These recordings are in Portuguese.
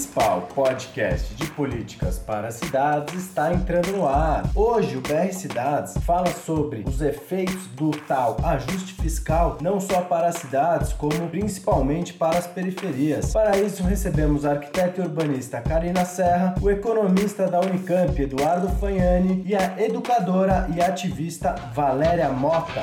principal podcast de políticas para cidades está entrando no ar. Hoje o BR Cidades fala sobre os efeitos do tal ajuste fiscal não só para as cidades, como principalmente para as periferias. Para isso recebemos a arquiteta e urbanista Karina Serra, o economista da Unicamp Eduardo Fagnani e a educadora e ativista Valéria Mota.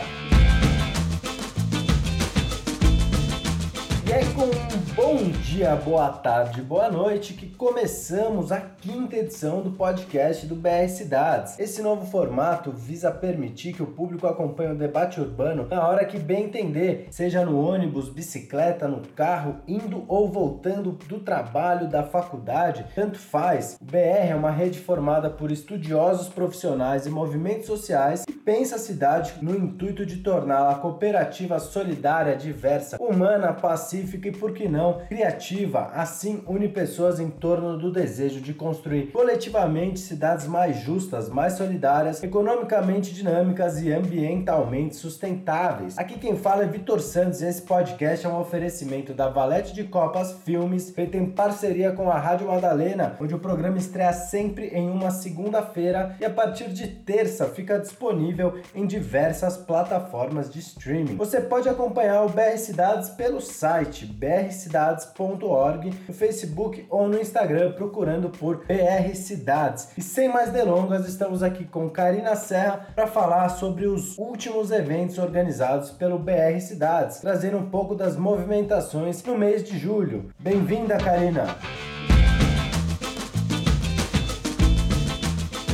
E é com um bom dia, boa tarde, boa noite que começamos a quinta edição do podcast do BR Cidades. Esse novo formato visa permitir que o público acompanhe o debate urbano na hora que bem entender, seja no ônibus, bicicleta, no carro, indo ou voltando do trabalho, da faculdade, tanto faz. O BR é uma rede formada por estudiosos profissionais e movimentos sociais que pensa a cidade no intuito de torná-la cooperativa, solidária, diversa, humana, pacífica pacífica e, por que não, criativa. Assim, une pessoas em torno do desejo de construir coletivamente cidades mais justas, mais solidárias, economicamente dinâmicas e ambientalmente sustentáveis. Aqui quem fala é Vitor Santos e esse podcast é um oferecimento da Valete de Copas Filmes, feito em parceria com a Rádio Madalena, onde o programa estreia sempre em uma segunda-feira e a partir de terça fica disponível em diversas plataformas de streaming. Você pode acompanhar o BR Cidades pelo site site brcidades.org, no Facebook ou no Instagram procurando por BR Cidades. E sem mais delongas, estamos aqui com Karina Serra para falar sobre os últimos eventos organizados pelo BR Cidades, trazendo um pouco das movimentações no mês de julho. Bem-vinda, Karina!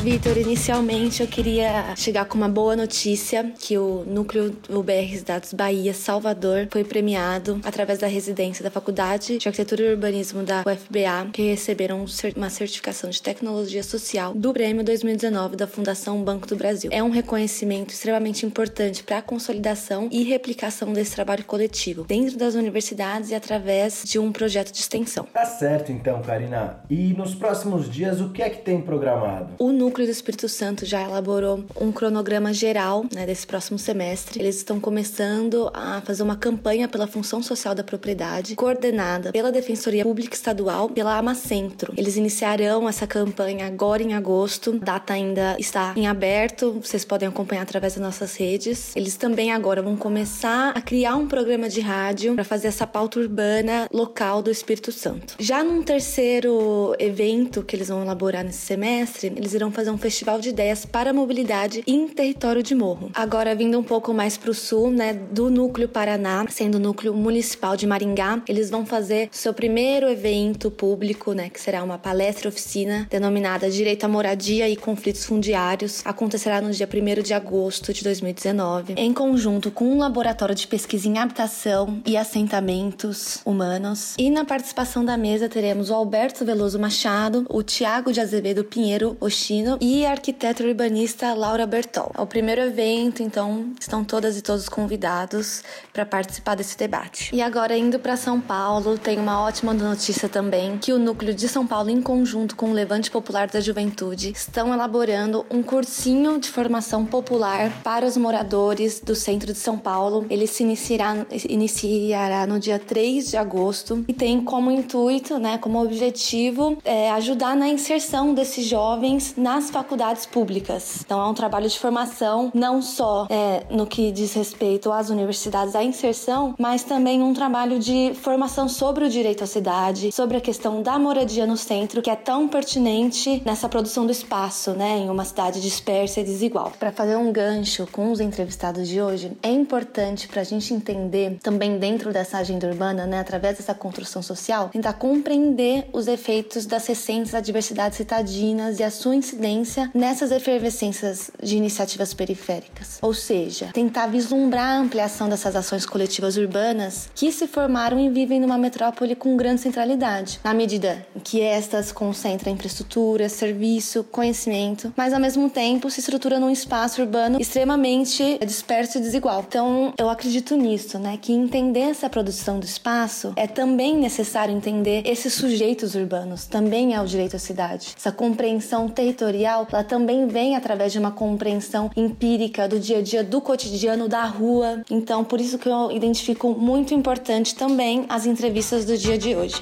Vitor, inicialmente eu queria chegar com uma boa notícia que o núcleo UBR Dados Bahia Salvador foi premiado através da residência da Faculdade de Arquitetura e Urbanismo da UFBA, que receberam uma certificação de tecnologia social do Prêmio 2019 da Fundação Banco do Brasil. É um reconhecimento extremamente importante para a consolidação e replicação desse trabalho coletivo dentro das universidades e através de um projeto de extensão. Tá certo então, Karina. E nos próximos dias o que é que tem programado? O núcleo Núcleo do Espírito Santo já elaborou um cronograma geral né, desse próximo semestre. Eles estão começando a fazer uma campanha pela função social da propriedade, coordenada pela Defensoria Pública Estadual, pela Amacentro. Eles iniciarão essa campanha agora em agosto. A data ainda está em aberto, vocês podem acompanhar através das nossas redes. Eles também agora vão começar a criar um programa de rádio para fazer essa pauta urbana local do Espírito Santo. Já num terceiro evento que eles vão elaborar nesse semestre, eles irão fazer fazer um festival de ideias para mobilidade em território de morro. Agora, vindo um pouco mais para o sul, né, do núcleo Paraná, sendo o núcleo municipal de Maringá, eles vão fazer seu primeiro evento público, né, que será uma palestra oficina denominada Direito à Moradia e Conflitos Fundiários. Acontecerá no dia 1 de agosto de 2019, em conjunto com um laboratório de pesquisa em habitação e assentamentos humanos. E na participação da mesa teremos o Alberto Veloso Machado, o Tiago de Azevedo Pinheiro Oshino e a arquiteta urbanista Laura Bertol. É o primeiro evento, então estão todas e todos convidados para participar desse debate. E agora indo para São Paulo, tem uma ótima notícia também que o núcleo de São Paulo em conjunto com o Levante Popular da Juventude estão elaborando um cursinho de formação popular para os moradores do centro de São Paulo. Ele se iniciará, iniciará no dia 3 de agosto e tem como intuito, né, como objetivo é, ajudar na inserção desses jovens nas nas faculdades públicas. Então é um trabalho de formação, não só é, no que diz respeito às universidades, à inserção, mas também um trabalho de formação sobre o direito à cidade, sobre a questão da moradia no centro, que é tão pertinente nessa produção do espaço, né, em uma cidade dispersa e desigual. Para fazer um gancho com os entrevistados de hoje, é importante para a gente entender também dentro dessa agenda urbana, né, através dessa construção social, tentar compreender os efeitos das recentes adversidades citadinas e a sua incidência nessas efervescências de iniciativas periféricas. Ou seja, tentar vislumbrar a ampliação dessas ações coletivas urbanas que se formaram e vivem numa metrópole com grande centralidade, na medida em que estas concentram infraestrutura, serviço, conhecimento, mas ao mesmo tempo se estrutura num espaço urbano extremamente disperso e desigual. Então, eu acredito nisso, né, que entender essa produção do espaço é também necessário entender esses sujeitos urbanos, também é o direito à cidade, essa compreensão territorial ela também vem através de uma compreensão empírica do dia a dia, do cotidiano, da rua. Então, por isso que eu identifico muito importante também as entrevistas do dia de hoje.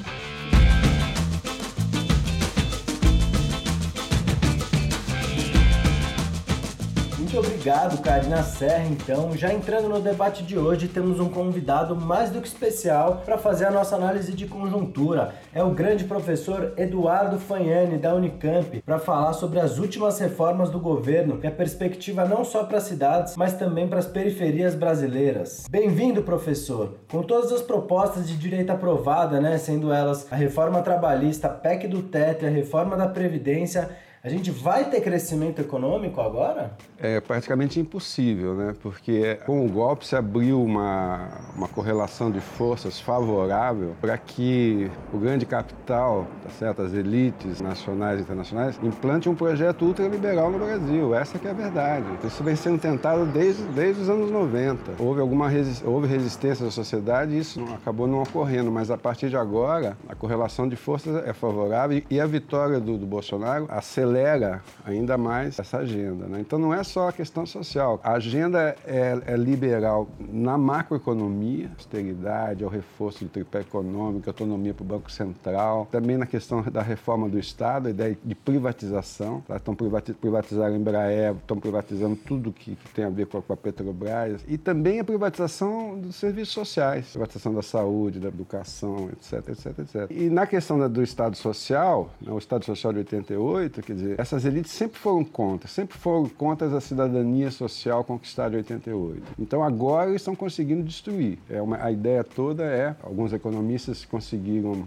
Obrigado, Karina Serra. Então, já entrando no debate de hoje, temos um convidado mais do que especial para fazer a nossa análise de conjuntura. É o grande professor Eduardo Fagnani, da Unicamp, para falar sobre as últimas reformas do governo e a perspectiva não só para as cidades, mas também para as periferias brasileiras. Bem-vindo, professor. Com todas as propostas de direito aprovada, né, sendo elas a reforma trabalhista, a PEC do teto e a reforma da Previdência, a gente vai ter crescimento econômico agora? É praticamente impossível, né? Porque com o golpe se abriu uma, uma correlação de forças favorável para que o grande capital, tá certo? as elites nacionais e internacionais, implante um projeto ultraliberal no Brasil. Essa que é a verdade. Isso vem sendo tentado desde, desde os anos 90. Houve alguma resi houve resistência da sociedade e isso não, acabou não ocorrendo, mas a partir de agora a correlação de forças é favorável e a vitória do, do Bolsonaro acelera acelera ainda mais essa agenda. Né? Então não é só a questão social. A agenda é, é liberal na macroeconomia, austeridade, ao reforço do tripé econômico, autonomia para o Banco Central, também na questão da reforma do Estado, a ideia de privatização. Tá? Estão privatizando a Embraer, estão privatizando tudo que, que tem a ver com a, com a Petrobras. E também a privatização dos serviços sociais, privatização da saúde, da educação, etc, etc, etc. E na questão da, do Estado Social, né, o Estado Social de 88, quer dizer, dizer, essas elites sempre foram contra, sempre foram contra a cidadania social conquistada em 88. Então agora eles estão conseguindo destruir. É uma, a ideia toda é, alguns economistas conseguiram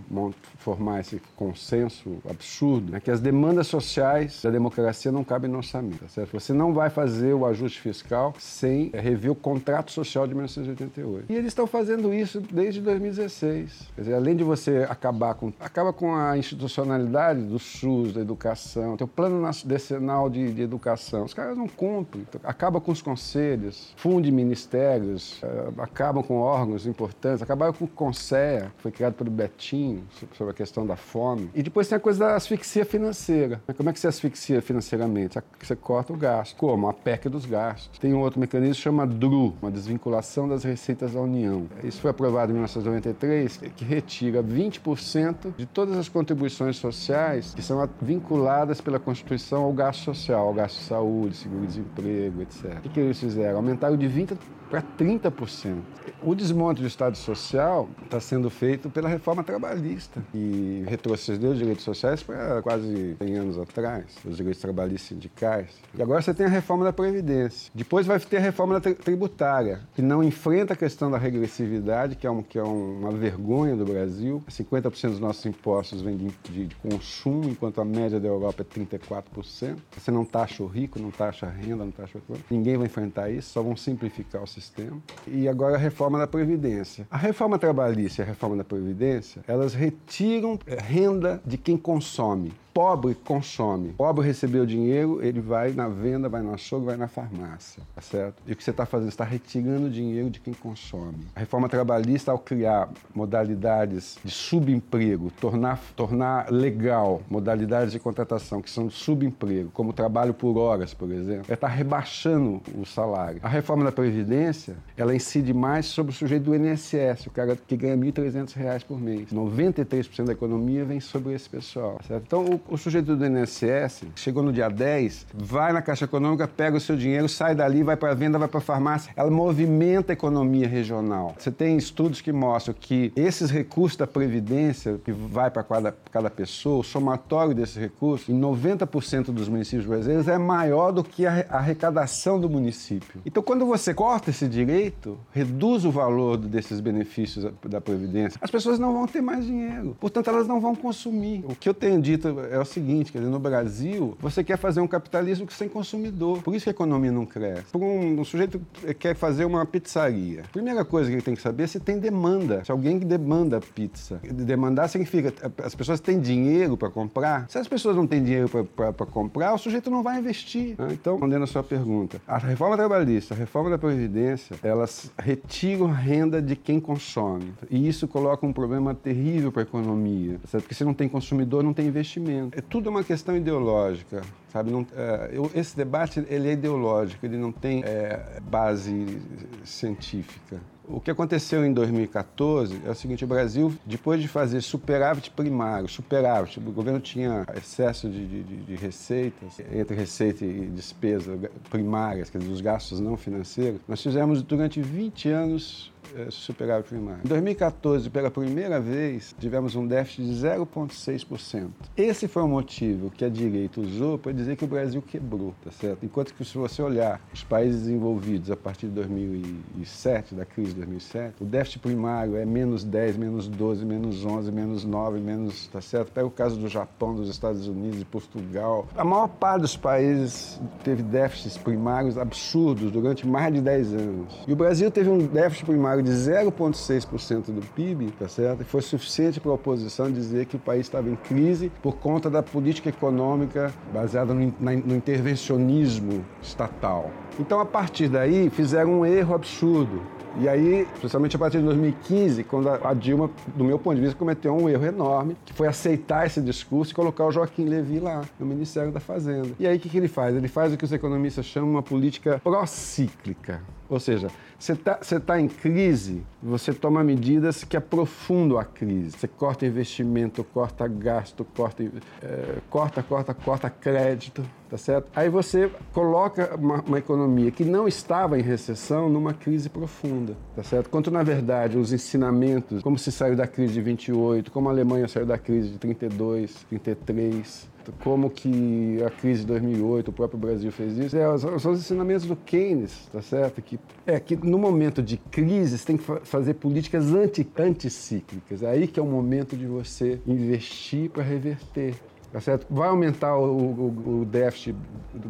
formar esse consenso absurdo, né, que as demandas sociais da democracia não cabem no orçamento. Tá certo? Você não vai fazer o ajuste fiscal sem rever o contrato social de 1988. E eles estão fazendo isso desde 2016. Quer dizer, além de você acabar com, acaba com a institucionalidade do SUS, da educação, o plano decenal de, de, educação. Os caras não cumprem, então, acaba com os conselhos, funde ministérios, uh, acabam com órgãos importantes, acabaram com o CONSEA, que foi criado pelo Betinho, sobre a questão da fome. E depois tem a coisa da asfixia financeira. Como é que você asfixia financeiramente? Você corta o gasto. Como? A PEC dos gastos. Tem um outro mecanismo que chama DRU, uma desvinculação das receitas da União. Isso foi aprovado em 1993, que retira 20% de todas as contribuições sociais que são vinculadas pela Constituição ao gasto social, ao gasto de saúde, seguro-desemprego, etc. O que, que eles fizeram? Aumentaram de 20% para 30%. O desmonte do Estado Social está sendo feito pela reforma trabalhista, e retrocedeu os direitos sociais para quase 100 anos atrás, os direitos trabalhistas sindicais. E agora você tem a reforma da Previdência. Depois vai ter a reforma tributária, que não enfrenta a questão da regressividade, que é, um, que é uma vergonha do Brasil. 50% dos nossos impostos vêm de, de, de consumo, enquanto a média da Europa é 34%. Você não taxa o rico, não taxa a renda, não taxa o... Ninguém vai enfrentar isso, só vão simplificar o sistema. E agora a reforma da Previdência. A reforma trabalhista e a reforma da Previdência, elas retiram eh, renda de quem consome pobre consome. Pobre recebeu dinheiro, ele vai na venda, vai no açougue, vai na farmácia, tá certo? E o que você está fazendo? Você está retirando dinheiro de quem consome. A reforma trabalhista, ao criar modalidades de subemprego, tornar, tornar legal modalidades de contratação que são de subemprego, como trabalho por horas, por exemplo, é estar tá rebaixando o salário. A reforma da Previdência, ela incide mais sobre o sujeito do INSS, o cara que ganha R$ 1.300 por mês. 93% da economia vem sobre esse pessoal, tá certo? Então, o o sujeito do INSS chegou no dia 10, vai na Caixa Econômica, pega o seu dinheiro, sai dali, vai para a venda, vai para a farmácia. Ela movimenta a economia regional. Você tem estudos que mostram que esses recursos da Previdência, que vai para cada, cada pessoa, o somatório desses recursos, em 90% dos municípios brasileiros, é maior do que a arrecadação do município. Então, quando você corta esse direito, reduz o valor desses benefícios da Previdência, as pessoas não vão ter mais dinheiro. Portanto, elas não vão consumir. O que eu tenho dito é o seguinte, quer dizer, no Brasil, você quer fazer um capitalismo sem consumidor. Por isso que a economia não cresce. Por um, um sujeito que quer fazer uma pizzaria. Primeira coisa que ele tem que saber é se tem demanda. Se alguém que demanda pizza. Demandar significa as pessoas têm dinheiro para comprar. Se as pessoas não têm dinheiro para comprar, o sujeito não vai investir. Né? Então, respondendo a sua pergunta, a reforma trabalhista, a reforma da Previdência, elas retiram renda de quem consome. E isso coloca um problema terrível para a economia. Certo? Porque se não tem consumidor, não tem investimento. É tudo uma questão ideológica, sabe? Não, é, eu, esse debate ele é ideológico, ele não tem é, base científica. O que aconteceu em 2014 é o seguinte: o Brasil, depois de fazer superávit primário, superávit, o governo tinha excesso de, de, de receitas, entre receita e despesa primárias, quer dizer, os gastos não financeiros, nós fizemos durante 20 anos é, superávit primário. Em 2014, pela primeira vez, tivemos um déficit de 0,6%. Esse foi o motivo que a direita usou para dizer que o Brasil quebrou, tá certo? Enquanto que se você olhar os países desenvolvidos a partir de 2007, da crise de 2007, o déficit primário é menos 10, menos 12, menos 11, menos 9, menos, tá certo? Pega o caso do Japão, dos Estados Unidos e Portugal. A maior parte dos países teve déficits primários absurdos durante mais de 10 anos. E o Brasil teve um déficit primário de 0,6% do PIB, tá certo? E foi suficiente para a oposição dizer que o país estava em crise por conta da política econômica baseada no, no intervencionismo estatal. Então, a partir daí, fizeram um erro absurdo. E aí, principalmente a partir de 2015, quando a Dilma, do meu ponto de vista, cometeu um erro enorme, que foi aceitar esse discurso e colocar o Joaquim Levy lá, no Ministério da Fazenda. E aí, o que, que ele faz? Ele faz o que os economistas chamam uma política procíclica. Ou seja, você está tá em crise, você toma medidas que aprofundam a crise. Você corta investimento, corta gasto, corta, é, corta, corta, corta crédito, tá certo? Aí você coloca uma, uma, economia que não estava em recessão numa crise profunda, tá certo? Quanto, na verdade, os ensinamentos, como se saiu da crise de 28, como a Alemanha saiu da crise de 32, 33, como que a crise de 2008, o próprio Brasil fez isso, é, são os ensinamentos do Keynes, tá certo? Que é que no momento de crise você tem que fazer políticas anti, anticíclicas. É aí que é o momento de você investir para reverter. Tá certo? Vai aumentar o, o, o, déficit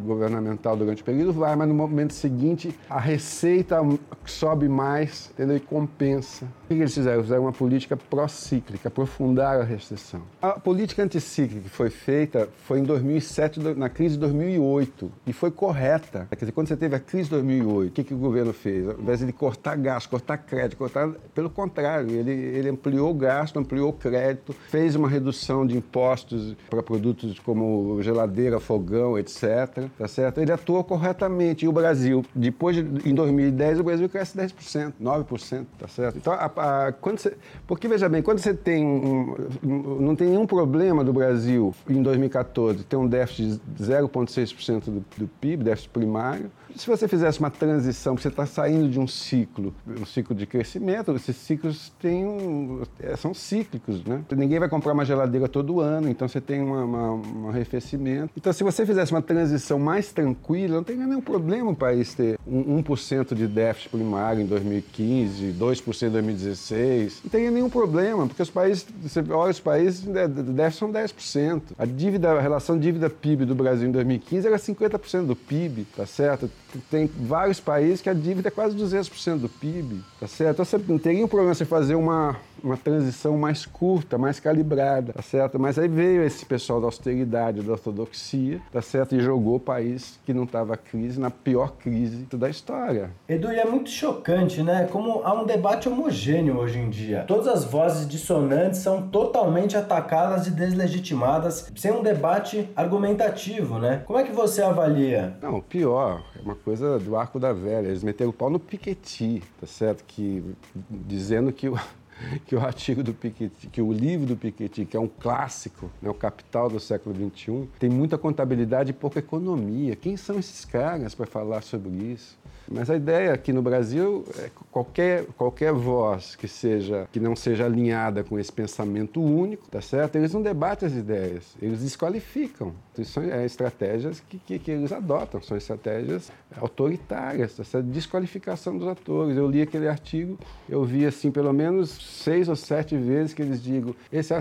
governamental durante o período? Vai, mas no momento seguinte a receita sobe mais entendeu? e compensa. O que eles fizeram? Fizeram uma política pró-cíclica, aprofundaram a recessão. A política anticíclica que foi feita foi em 2007, na crise de 2008, e foi correta. Quer dizer, quando você teve a crise de 2008, o que, que o governo fez? Ao invés de cortar gasto, cortar crédito, cortar... Pelo contrário, ele, ele ampliou o gasto, ampliou o crédito, fez uma redução de impostos para produtos como geladeira, fogão, etc. Tá certo? Ele atuou corretamente. E o Brasil, depois de, em 2010, o Brasil cresce 10%, 9%, tá certo? Então, a, a, quando você, porque veja bem, quando você tem um, um, não tem nenhum problema do Brasil em 2014 ter um déficit de 0,6% do, do PIB, déficit primário, se você fizesse uma transição, você está saindo de um ciclo, um ciclo de crescimento, esses ciclos têm um, é, são cíclicos, né? Ninguém vai comprar uma geladeira todo ano, então você tem uma, uma, um arrefecimento. Então, se você fizesse uma transição mais tranquila, não teria nenhum problema o país ter um 1% de déficit primário em 2015, 2% em 2016. Não teria nenhum problema, porque os países, você olha os países, né, déficit são 10%. A dívida, a relação dívida-PIB do Brasil em 2015 era 50% do PIB, tá certo? Tem vários países que a dívida é quase 200% do PIB, tá certo? Então você não teria um problema você fazer uma uma transição mais curta, mais calibrada, tá certo? Mas aí veio esse pessoal da austeridade, da ortodoxia, tá certo? E jogou o país que não estava crise na pior crise da história. Edu, e é muito chocante, né? Como há um debate homogêneo hoje em dia. Todas as vozes dissonantes são totalmente atacadas e deslegitimadas, sem um debate argumentativo, né? Como é que você avalia? Não, pior, é uma coisa do arco da velha. Eles meteram o pau no Piketty, tá certo? Que dizendo que o que o artigo do Piketty, que o livro do Piketty, que é um clássico, né, o Capital do século XXI, tem muita contabilidade e pouca economia. Quem são esses caras para falar sobre isso? Mas a ideia aqui no Brasil é qualquer, qualquer voz que seja que não seja alinhada com esse pensamento único, tá certo? Eles não debatem as ideias, eles desqualificam. São é, estratégias que, que, que, eles adotam, são estratégias autoritárias, tá certo? Desqualificação dos atores. Eu li aquele artigo, eu vi assim pelo menos seis ou sete vezes que eles digam esse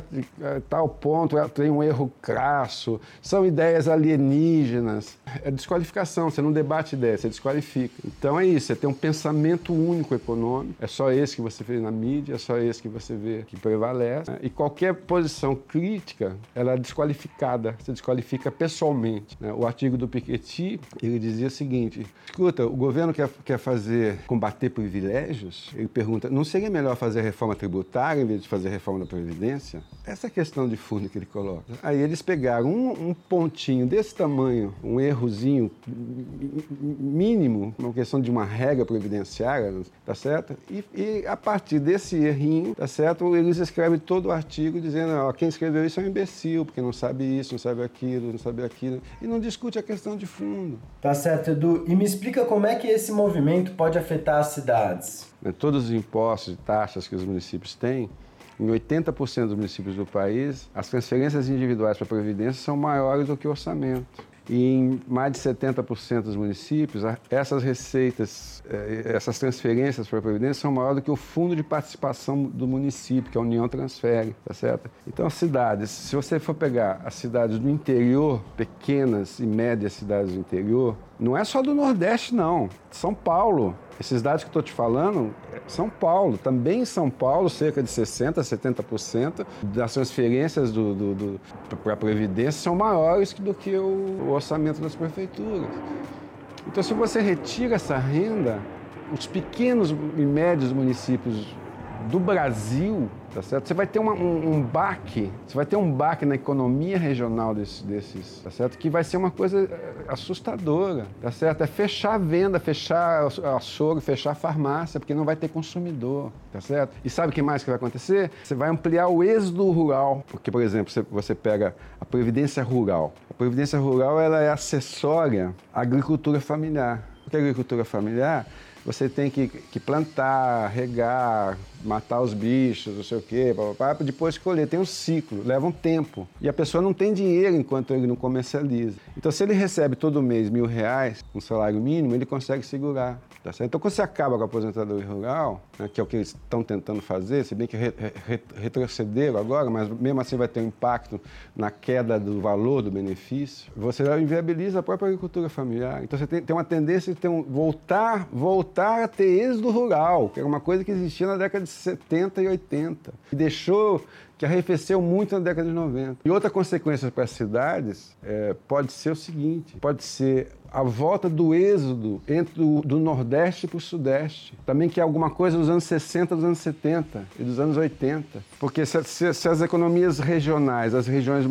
tal ponto tem um erro crasso, são ideias alienígenas. É desqualificação, você não debate ideias, você desqualifica. Então é isso, você tem um pensamento único econômico, é só esse que você vê na mídia, é só esse que você vê que prevalece. Né? E qualquer posição crítica, ela é desqualificada, você desqualifica verifica pessoalmente. Né? O artigo do Piketty, ele dizia o seguinte, escuta, o governo quer, quer fazer, combater privilégios? Ele pergunta, não seria melhor fazer reforma tributária em vez de fazer reforma da Previdência? Essa questão de fundo que ele coloca. Aí eles pegaram um, um pontinho desse tamanho, um errozinho mínimo, uma questão de uma regra previdenciária, tá certo? E, e a partir desse errinho, tá certo? Eles escrevem todo o artigo dizendo, ó, quem escreveu isso é um imbecil, porque não sabe isso, não sabe aquilo, não sabe aquilo, e não discute a questão de fundo. Tá certo, Edu. E me explica como é que esse movimento pode afetar as cidades. Né, todos os impostos e taxas que os municípios têm, em 80% dos municípios do país, as transferências individuais para a Previdência são maiores do que o orçamento. E em mais de 70% dos municípios, essas receitas, eh, essas transferências para a Previdência são maiores do que o fundo de participação do município, que a União transfere, tá certo? Então, as cidades, se você for pegar as cidades do interior, pequenas e médias cidades do interior, não é só do Nordeste, não. São Paulo, esses dados que estou te falando, São Paulo, também em São Paulo, cerca de 60%, 70% das transferências do, do, do para a Previdência são maiores do que o, o orçamento das prefeituras. Então, se você retira essa renda, os pequenos e médios municípios do Brasil, tá certo? Você vai ter uma, um, um, baque, você vai ter um baque na economia regional desses, desses, tá certo? Que vai ser uma coisa eh, assustadora, tá certo? É fechar a venda, fechar açougue, fechar a farmácia, porque não vai ter consumidor, tá certo? E sabe o que mais que vai acontecer? Você vai ampliar o êxodo rural, porque, por exemplo, você, pega a previdência rural. A previdência rural, ela é acessória à agricultura familiar. O que é agricultura familiar? Você tem que, que, plantar, regar, matar os bichos, não sei o quê, para depois colher. Tem um ciclo, leva um tempo. E a pessoa não tem dinheiro enquanto ele não comercializa. Então, se ele recebe todo mês mil reais, um salário mínimo, ele consegue segurar. Tá certo? Então, quando você acaba com a aposentadoria rural, né, que é o que eles estão tentando fazer, se bem que re, re, retrocederam agora, mas mesmo assim vai ter um impacto na queda do valor do benefício, você inviabiliza a própria agricultura familiar. Então, você tem, tem uma tendência de ter um, voltar, voltar a ter êxodo rural, que era uma coisa que existia na década de 70 e 80, e deixou que arrefeceu muito na década de 90. E outra consequência para as cidades é, pode ser o seguinte: pode ser a volta do êxodo entre o, do Nordeste para o Sudeste. Também que é alguma coisa dos anos 60, dos anos 70 e dos anos 80. Porque se, se, se as economias regionais, as regiões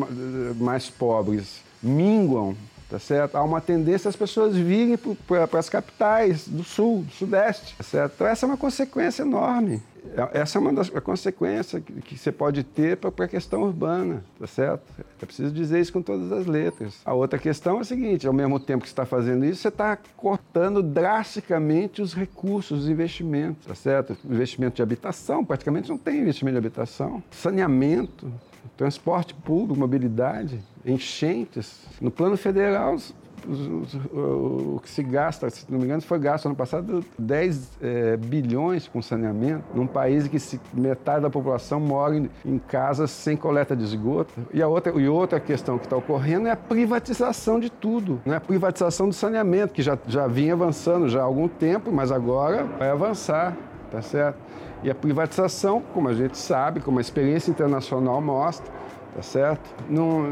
mais pobres, minguam tá certo? Há uma tendência as pessoas virem para as capitais do sul, do sudeste, tá certo? Então essa é uma consequência enorme. É, essa é uma das consequências que você pode ter para a questão urbana, tá certo? É preciso dizer isso com todas as letras. A outra questão é a seguinte: ao mesmo tempo que você está fazendo isso, você está cortando drasticamente os recursos, os investimentos, tá certo? Investimento de habitação, praticamente não tem investimento de habitação. Saneamento, transporte público, mobilidade, enchentes. No plano federal, o, que se gasta, se não me engano, foi gasto ano passado 10 é, bilhões com saneamento, num país que se, metade da população mora em, em, casas sem coleta de esgoto. E a outra, e outra questão que está ocorrendo é a privatização de tudo, né? a privatização do saneamento, que já, já vinha avançando já há algum tempo, mas agora vai avançar, tá certo? E a privatização, como a gente sabe, como a experiência internacional mostra, tá certo? Não,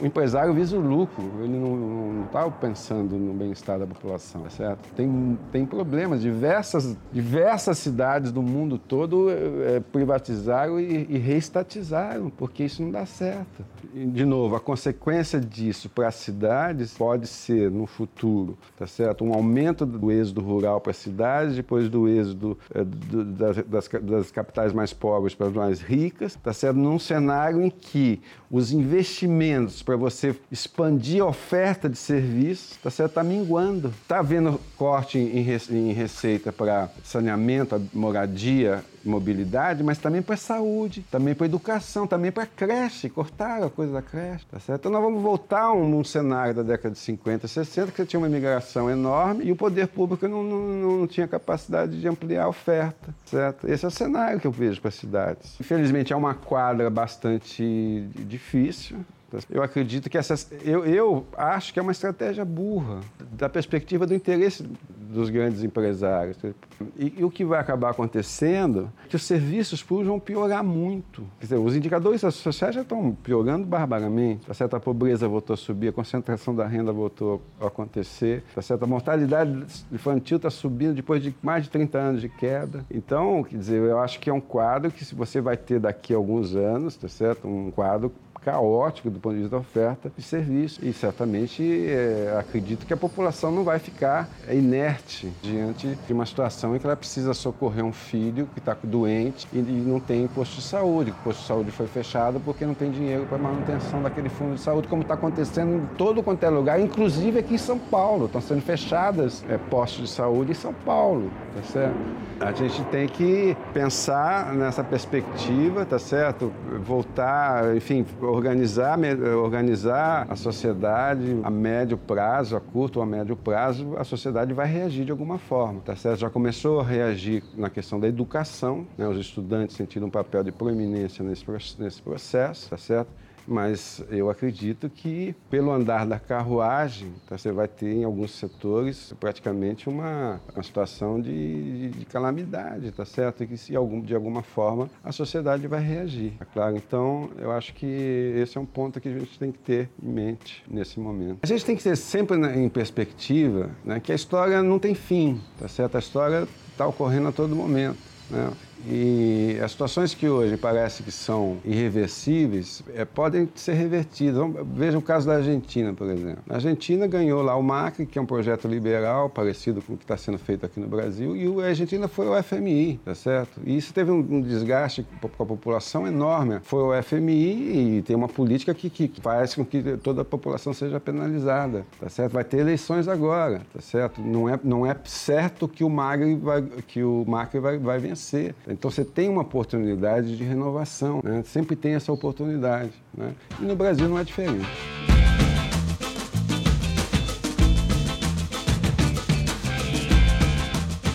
o empresário visa o lucro, ele não está pensando no bem-estar da população, tá certo? Tem, tem problemas, diversas, diversas cidades do mundo todo é, privatizaram e, e reestatizaram, porque isso não dá certo. E, de novo, a consequência disso para as cidades pode ser, no futuro, tá certo? Um aumento do êxodo rural para as cidades, depois do êxodo é, do, das, das, capitais mais pobres para as mais ricas, tá certo? Num cenário em que os investimentos para você expandir a oferta de serviços está? Tá minguando. Está havendo corte em, receita para saneamento, moradia, mobilidade, mas também para saúde, também para educação, também para creche. Cortaram a coisa da creche, tá certo? Então nós vamos voltar a um, um, cenário da década de 50, 60, que você tinha uma imigração enorme e o poder público não, não, não tinha capacidade de ampliar a oferta, certo? Esse é o cenário que eu vejo para as cidades. Infelizmente é uma quadra bastante difícil, eu acredito que essas. Eu, eu acho que é uma estratégia burra, da perspectiva do interesse dos grandes empresários. E, e, o que vai acabar acontecendo é que os serviços públicos vão piorar muito. Quer dizer, os indicadores sociais já estão piorando barbaramente. A pobreza voltou a subir, a concentração da renda voltou a acontecer. A mortalidade infantil está subindo depois de mais de 30 anos de queda. Então, quer dizer, eu acho que é um quadro que você vai ter daqui a alguns anos, tá certo? Um quadro caótico do ponto de vista da oferta de serviço. E certamente é, acredito que a população não vai ficar inerte diante de uma situação em que ela precisa socorrer um filho que está doente e, e, não tem posto de saúde. O posto de saúde foi fechado porque não tem dinheiro para manutenção daquele fundo de saúde, como está acontecendo em todo quanto é lugar, inclusive aqui em São Paulo. Estão sendo fechadas é, postos de saúde em São Paulo, tá certo? A gente tem que pensar nessa perspectiva, tá certo? Voltar, enfim, organizar, organizar a sociedade a médio prazo, a curto ou a médio prazo, a sociedade vai reagir de alguma forma, tá certo? Já começou a reagir na questão da educação, né? os estudantes sentindo um papel de proeminência nesse, nesse processo, tá certo? Mas eu acredito que, pelo andar da carruagem, tá, você vai ter em alguns setores praticamente uma, uma situação de, de, de, calamidade, tá certo? E que, se algum, de alguma forma, a sociedade vai reagir, tá claro? Então, eu acho que esse é um ponto que a gente tem que ter em mente nesse momento. A gente tem que ter sempre em perspectiva né, que a história não tem fim, tá certo? A história está ocorrendo a todo momento. Né? E as situações que hoje parece que são irreversíveis é, podem ser revertidas. Veja o caso da Argentina, por exemplo. A Argentina ganhou lá o MACRE, que é um projeto liberal, parecido com o que está sendo feito aqui no Brasil, e a Argentina foi o FMI, tá certo? E isso teve um, desgaste com a população enorme. Foi o FMI e tem uma política que, que faz com que toda a população seja penalizada, tá certo? Vai ter eleições agora, tá certo? Não é, não é certo que o MACRE vai, que o MACRE vai, vai vencer. Então você tem uma oportunidade de renovação, né? sempre tem essa oportunidade. Né? E no Brasil não é diferente.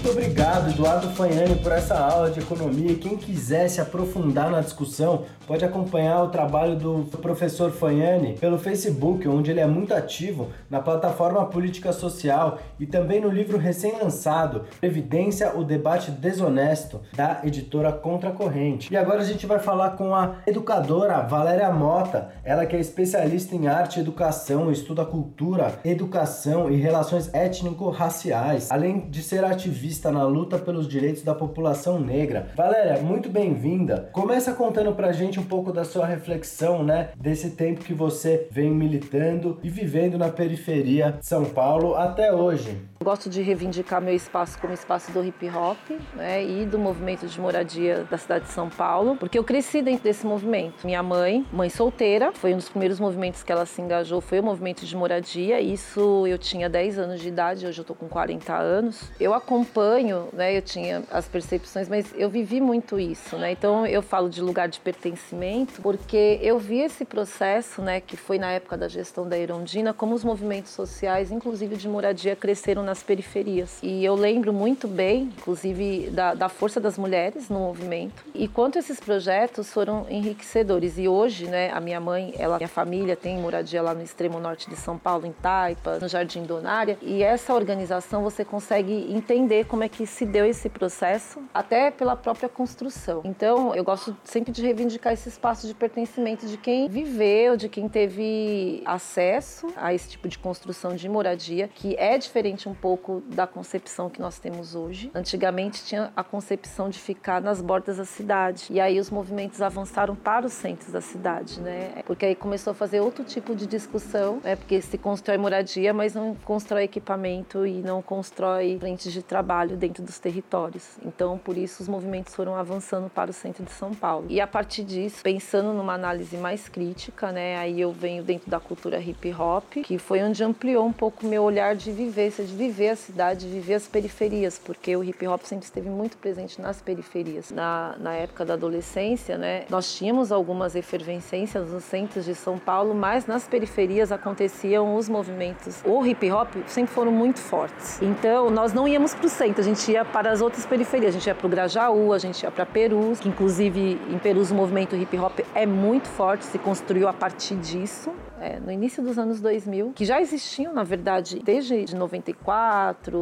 Obrigado, Eduardo Fanhani, por essa aula de economia. Quem quiser se aprofundar na discussão, pode acompanhar o trabalho do professor Fanhani pelo Facebook, onde ele é muito ativo na plataforma Política Social e também no livro recém-lançado, Previdência, o Debate Desonesto, da editora Contracorrente. E agora a gente vai falar com a educadora Valéria Mota, ela que é especialista em arte e educação, estuda cultura, educação e relações étnico-raciais, além de ser ativista na luta pelos direitos da população negra. Valéria, muito bem-vinda. Começa contando pra gente um pouco da sua reflexão, né, desse tempo que você vem militando e vivendo na periferia de São Paulo até hoje. Gosto de reivindicar meu espaço como espaço do hip hop né, e do movimento de moradia da cidade de São Paulo, porque eu cresci dentro desse movimento. Minha mãe, mãe solteira, foi um dos primeiros movimentos que ela se engajou, foi o movimento de moradia. Isso eu tinha 10 anos de idade, hoje eu tô com 40 anos. Eu acompanho, né, eu tinha as percepções, mas eu vivi muito isso, né? Então eu falo de lugar de pertencimento, porque eu vi esse processo, né, que foi na época da gestão da Irondina, como os movimentos sociais, inclusive de moradia, cresceram nas periferias. E eu lembro muito bem, inclusive, da, da força das mulheres no movimento e quanto esses projetos foram enriquecedores. E hoje, né, a minha mãe, ela, minha família tem moradia lá no extremo norte de São Paulo, em Taipa, no Jardim Donária, e essa organização você consegue entender como é que se deu esse processo, até pela própria construção. Então, eu gosto sempre de reivindicar esse espaço de pertencimento de quem viveu, de quem teve acesso a esse tipo de construção de moradia, que é diferente um pouco da concepção que nós temos hoje. Antigamente tinha a concepção de ficar nas bordas da cidade. E aí os movimentos avançaram para os centros da cidade, né? Porque aí começou a fazer outro tipo de discussão, né? Porque se constrói moradia, mas não constrói equipamento e não constrói frentes de trabalho dentro dos territórios. Então, por isso os movimentos foram avançando para o centro de São Paulo. E a partir disso, pensando numa análise mais crítica, né? Aí eu venho dentro da cultura hip hop, que foi onde ampliou um pouco meu olhar de vivência, de viver a cidade, viver as periferias, porque o hip hop sempre esteve muito presente nas periferias. Na, na época da adolescência, né, nós tínhamos algumas efervescências nos centros de São Paulo, mas nas periferias aconteciam os movimentos. O hip hop sempre foram muito fortes. Então, nós não íamos para o centro, a gente ia para as outras periferias. A gente ia para o Grajaú, a gente ia para Perus, que inclusive em Perus o movimento hip hop é muito forte, se construiu a partir disso. É, no início dos anos 2000, que já existiam, na verdade, desde 94,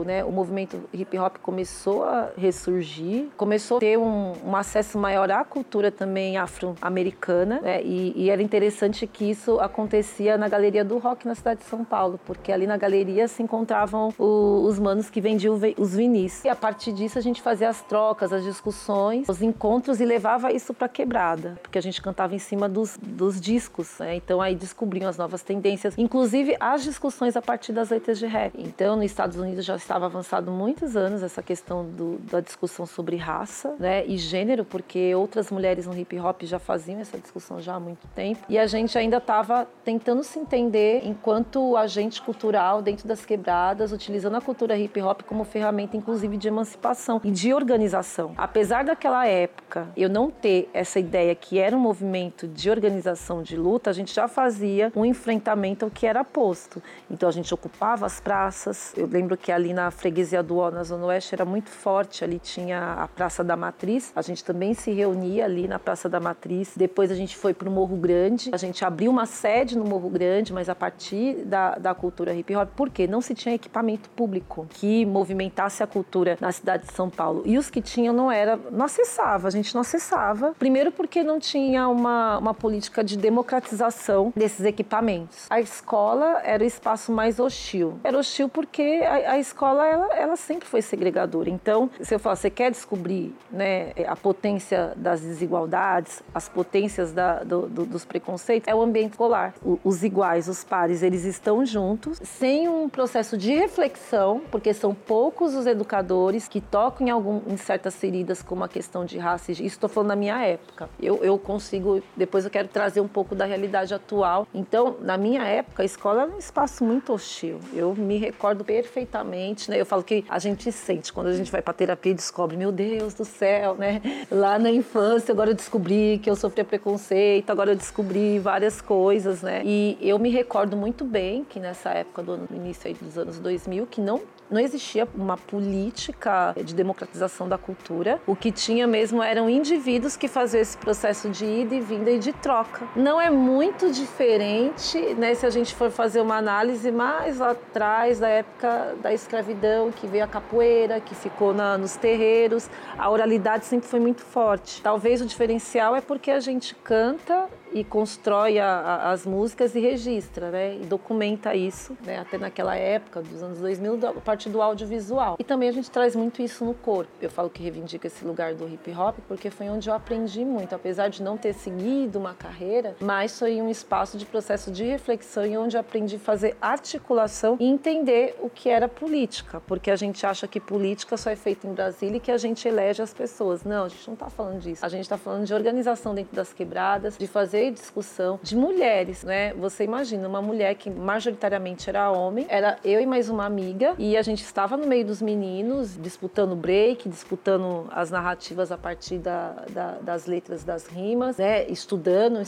né, o movimento hip hop começou a ressurgir, começou a ter um, um acesso maior à cultura também afro-americana, né, e, e, era interessante que isso acontecia na Galeria do Rock na cidade de São Paulo, porque ali na galeria se encontravam o, os manos que vendiam os vinis. E a partir disso a gente fazia as trocas, as discussões, os encontros e levava isso para quebrada, porque a gente cantava em cima dos, dos discos, né, então aí descobriam as novas tendências, inclusive as discussões a partir das letras de rap. Então no Estados Unidos já estava avançado muitos anos essa questão do, da discussão sobre raça né, e gênero, porque outras mulheres no hip hop já faziam essa discussão já há muito tempo. E a gente ainda estava tentando se entender enquanto agente cultural dentro das quebradas, utilizando a cultura hip hop como ferramenta, inclusive, de emancipação e de organização. Apesar daquela época eu não ter essa ideia que era um movimento de organização de luta, a gente já fazia um enfrentamento ao que era posto. Então a gente ocupava as praças. Eu lembro que ali na freguesia do Ó, na Zona Oeste, era muito forte. Ali tinha a Praça da Matriz. A gente também se reunia ali na Praça da Matriz. Depois a gente foi para o Morro Grande. A gente abriu uma sede no Morro Grande, mas a partir da, da cultura hip hop. Por quê? Não se tinha equipamento público que movimentasse a cultura na cidade de São Paulo. E os que tinham não era, não acessava. A gente não acessava. Primeiro porque não tinha uma, uma política de democratização desses equipamentos. A escola era o espaço mais hostil. Era hostil porque a, a escola ela, ela, sempre foi segregadora. Então, se eu falar, você quer descobrir né, a potência das desigualdades, as potências da, do, do, dos preconceitos, é o ambiente escolar. O, os iguais, os pares, eles estão juntos, sem um processo de reflexão, porque são poucos os educadores que tocam em, algum, em certas feridas, como a questão de raça. Isso estou falando na minha época. Eu, eu consigo, depois eu quero trazer um pouco da realidade atual. Então, na minha época, a escola era um espaço muito hostil. Eu me recordo perfeitamente, né? Eu falo que a gente sente quando a gente vai para terapia e descobre, meu Deus do céu, né? Lá na infância, agora eu descobri que eu sofria preconceito, agora eu descobri várias coisas, né? E eu me recordo muito bem que nessa época do início dos anos 2000, que não não existia uma política de democratização da cultura. O que tinha mesmo eram indivíduos que faziam esse processo de ida e vinda e de troca. Não é muito diferente, né, se a gente for fazer uma análise mais atrás, da época da escravidão, que veio a capoeira, que ficou na, nos terreiros. A oralidade sempre foi muito forte. Talvez o diferencial é porque a gente canta e constrói a, a, as músicas e registra, né? E documenta isso, né? Até naquela época, dos anos 2000, a partir do audiovisual. E também a gente traz muito isso no corpo. Eu falo que reivindica esse lugar do hip hop porque foi onde eu aprendi muito, apesar de não ter seguido uma carreira, mas foi um espaço de processo de reflexão e onde aprendi a fazer articulação e entender o que era política, porque a gente acha que política só é feita em Brasília e que a gente elege as pessoas. Não, a gente não está falando disso. A gente está falando de organização dentro das quebradas, de fazer discussão de mulheres, né? Você imagina uma mulher que majoritariamente era homem, era eu e mais uma amiga, e a gente estava no meio dos meninos, disputando break, disputando as narrativas a partir da, da, das letras das rimas, né? Estudando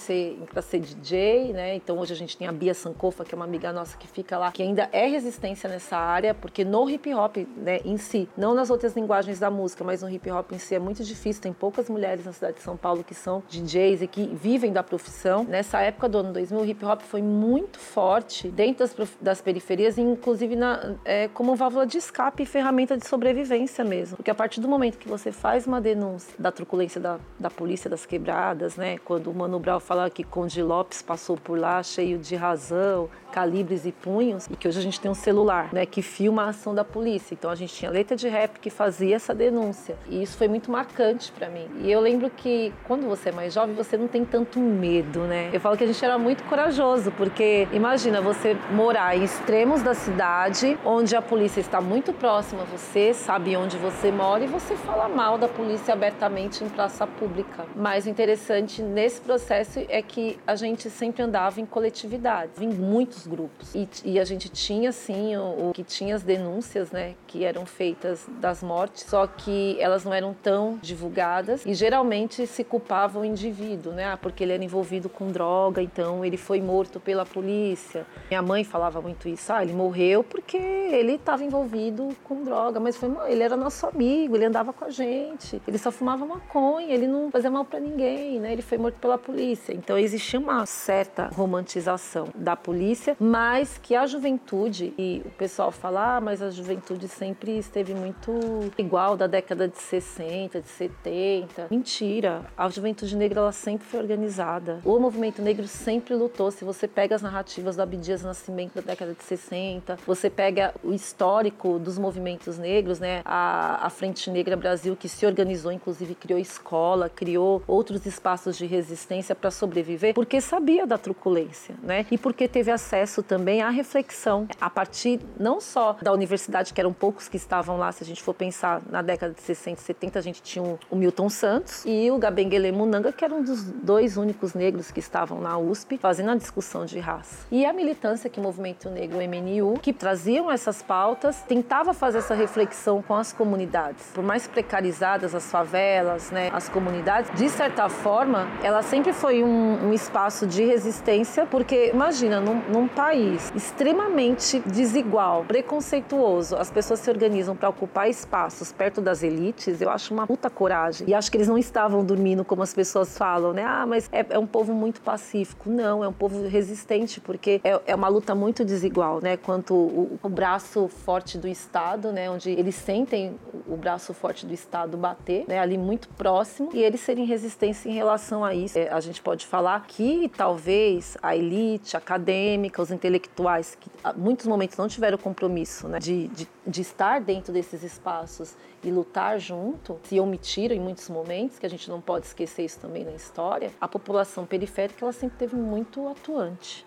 para ser DJ, né? Então hoje a gente tem a Bia Sankofa, que é uma amiga nossa que fica lá, que ainda é resistência nessa área, porque no hip hop, né, em si, não nas outras linguagens da música, mas no hip hop em si é muito difícil, tem poucas mulheres na cidade de São Paulo que são DJs e que vivem da profissão profissão. Nessa época do ano 2000, o hip hop foi muito forte dentro das, das periferias, inclusive na, é, como válvula de escape e ferramenta de sobrevivência mesmo. Porque a partir do momento que você faz uma denúncia da truculência da, da polícia das quebradas, né, quando o Mano Brown fala que Conde Lopes passou por lá cheio de razão, calibres e punhos, e que hoje a gente tem um celular, né, que filma a ação da polícia. Então a gente tinha letra de rap que fazia essa denúncia. E isso foi muito marcante para mim. E eu lembro que quando você é mais jovem, você não tem tanto medo né? Eu falo que a gente era muito corajoso, porque imagina você morar em extremos da cidade, onde a polícia está muito próxima a você, sabe onde você mora e você fala mal da polícia abertamente em praça pública. Mas o interessante nesse processo é que a gente sempre andava em coletividade. Em muitos os grupos. E, e a gente tinha, sim, o, o, que tinha as denúncias, né, que eram feitas das mortes, só que elas não eram tão divulgadas e geralmente se culpava o indivíduo, né, ah, porque ele era envolvido com droga, então ele foi morto pela polícia. Minha mãe falava muito isso, ah, ele morreu porque ele estava envolvido com droga, mas foi, ele era nosso amigo, ele andava com a gente, ele só fumava maconha, ele não fazia mal para ninguém, né, ele foi morto pela polícia. Então existia uma certa romantização da polícia, mas que a juventude, e o pessoal fala, ah, mas a juventude sempre esteve muito igual da década de 60, de 70. Mentira, a juventude negra ela sempre foi organizada. O movimento negro sempre lutou. Se você pega as narrativas do Abdias Nascimento da década de 60, você pega o histórico dos movimentos negros, né? A, a Frente Negra Brasil que se organizou, inclusive criou escola, criou outros espaços de resistência para sobreviver, porque sabia da truculência, né? E porque teve acesso também à reflexão a partir não só da universidade, que eram poucos que estavam lá, se a gente for pensar na década de 60 e 70, a gente tinha o Milton Santos e o Gabengele Munanga, que eram dos dois únicos negros que estavam na USP fazendo a discussão de raça. E a militância que o Movimento Negro, MNU, que traziam essas pautas, tentava fazer essa reflexão com as comunidades. Por mais precarizadas as favelas, né, as comunidades, de certa forma, ela sempre foi um, um espaço de resistência, porque imagina, num, num país extremamente desigual, preconceituoso, as pessoas se organizam para ocupar espaços perto das elites, eu acho uma puta coragem. E acho que eles não estavam dormindo como as pessoas falam, né? Ah, mas é, é um povo muito pacífico. Não, é um povo resistente, porque é, é uma luta muito desigual, né? Quanto o, o, braço forte do Estado, né? Onde eles sentem o braço forte do Estado bater, né? Ali muito próximo, e eles serem resistência em relação a isso. É, a gente pode falar que talvez a elite acadêmica, os intelectuais, que em muitos momentos não tiveram compromisso né? de, de, de estar dentro desses espaços e lutar junto, se omitiram em muitos momentos, que a gente não pode esquecer isso também na história, a população periférica ela sempre teve muito atuante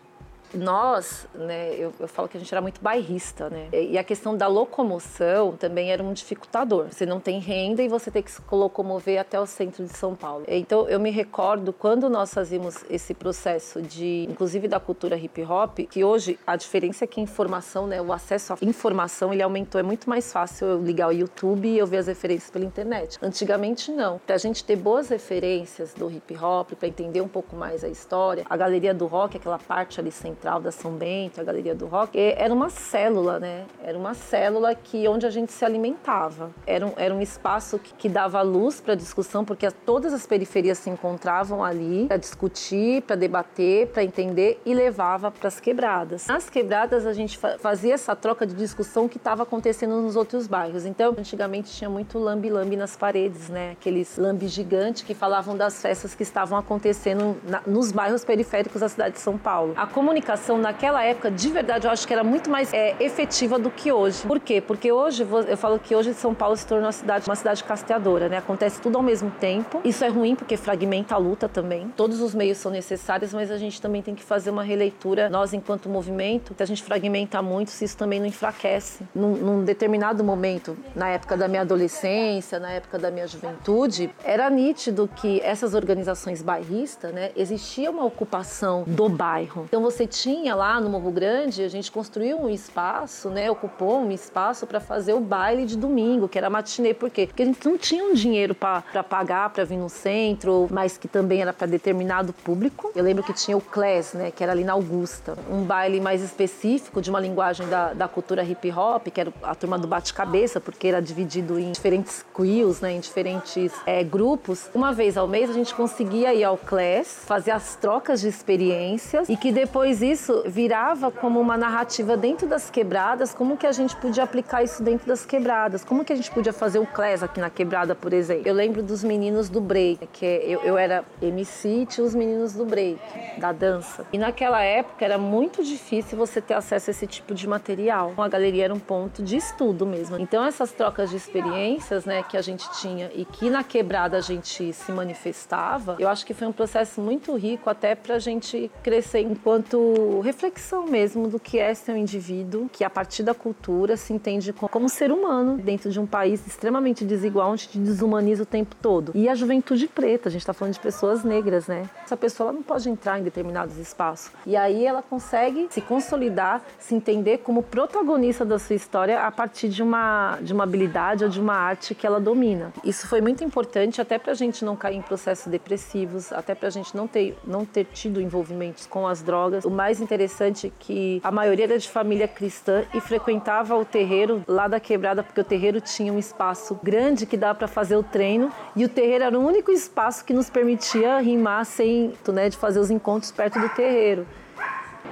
nós, né, eu, eu, falo que a gente era muito bairrista, né? E a questão da locomoção também era um dificultador. Você não tem renda e você tem que se locomover até o centro de São Paulo. Então eu me recordo quando nós fazíamos esse processo de, inclusive da cultura hip hop, que hoje a diferença é que a informação, né, o acesso à informação, ele aumentou. É muito mais fácil eu ligar o YouTube e eu ver as referências pela internet. Antigamente não. Para a gente ter boas referências do hip hop, para entender um pouco mais a história, a galeria do rock, aquela parte ali central Central da São Bento, a Galeria do Rock, era uma célula, né? Era uma célula que onde a gente se alimentava. Era um, era um espaço que, que dava luz para a discussão, porque todas as periferias se encontravam ali para discutir, para debater, para entender e levava para as quebradas. Nas quebradas a gente fazia essa troca de discussão que estava acontecendo nos outros bairros. Então, antigamente tinha muito lambi-lambi nas paredes, né? Aqueles lambi gigantes que falavam das festas que estavam acontecendo na, nos bairros periféricos da cidade de São Paulo. A comunicação comunicação naquela época, de verdade, eu acho que era muito mais é, efetiva do que hoje. Por quê? Porque hoje, eu falo que hoje São Paulo se tornou uma cidade, uma cidade casteadora, né? Acontece tudo ao mesmo tempo. Isso é ruim porque fragmenta a luta também. Todos os meios são necessários, mas a gente também tem que fazer uma releitura. Nós, enquanto movimento, se a gente fragmenta muito, se isso também não enfraquece. Num, num determinado momento, na época da minha adolescência, na época da minha juventude, era nítido que essas organizações bairristas, né, existia uma ocupação do bairro. Então você tinha lá no Morro Grande, a gente construiu um espaço, né, ocupou um espaço para fazer o baile de domingo, que era matinê. Por quê? Porque a gente não tinha um dinheiro para pagar para vir no centro, mas que também era para determinado público. Eu lembro que tinha o Class, né, que era ali na Augusta, um baile mais específico de uma linguagem da, da cultura hip hop, que era a turma do bate-cabeça, porque era dividido em diferentes quills, né, em diferentes é, grupos. Uma vez ao mês a gente conseguia ir ao Class, fazer as trocas de experiências e que depois isso virava como uma narrativa dentro das quebradas, como que a gente podia aplicar isso dentro das quebradas, como que a gente podia fazer um class aqui na quebrada, por exemplo. Eu lembro dos meninos do break, que eu, eu era MC e os meninos do break, da dança. E naquela época era muito difícil você ter acesso a esse tipo de material. A galeria era um ponto de estudo mesmo. Então essas trocas de experiências, né, que a gente tinha e que na quebrada a gente se manifestava, eu acho que foi um processo muito rico até para a gente crescer enquanto reflexão mesmo do que é ser um indivíduo que, a partir da cultura, se entende como ser humano dentro de um país extremamente desigual, onde te desumaniza o tempo todo. E a juventude preta, a gente está falando de pessoas negras, né? Essa pessoa não pode entrar em determinados espaços. E aí ela consegue se consolidar, se entender como protagonista da sua história a partir de uma, de uma habilidade ou de uma arte que ela domina. Isso foi muito importante até para a gente não cair em processos depressivos, até para a gente não ter, não ter tido envolvimentos com as drogas. O mais interessante é que a maioria era de família cristã e frequentava o terreiro lá da quebrada, porque o terreiro tinha um espaço grande que dava para fazer o treino. E o terreiro era o único espaço que nos permitia rimar sem, né, de fazer os encontros perto do terreiro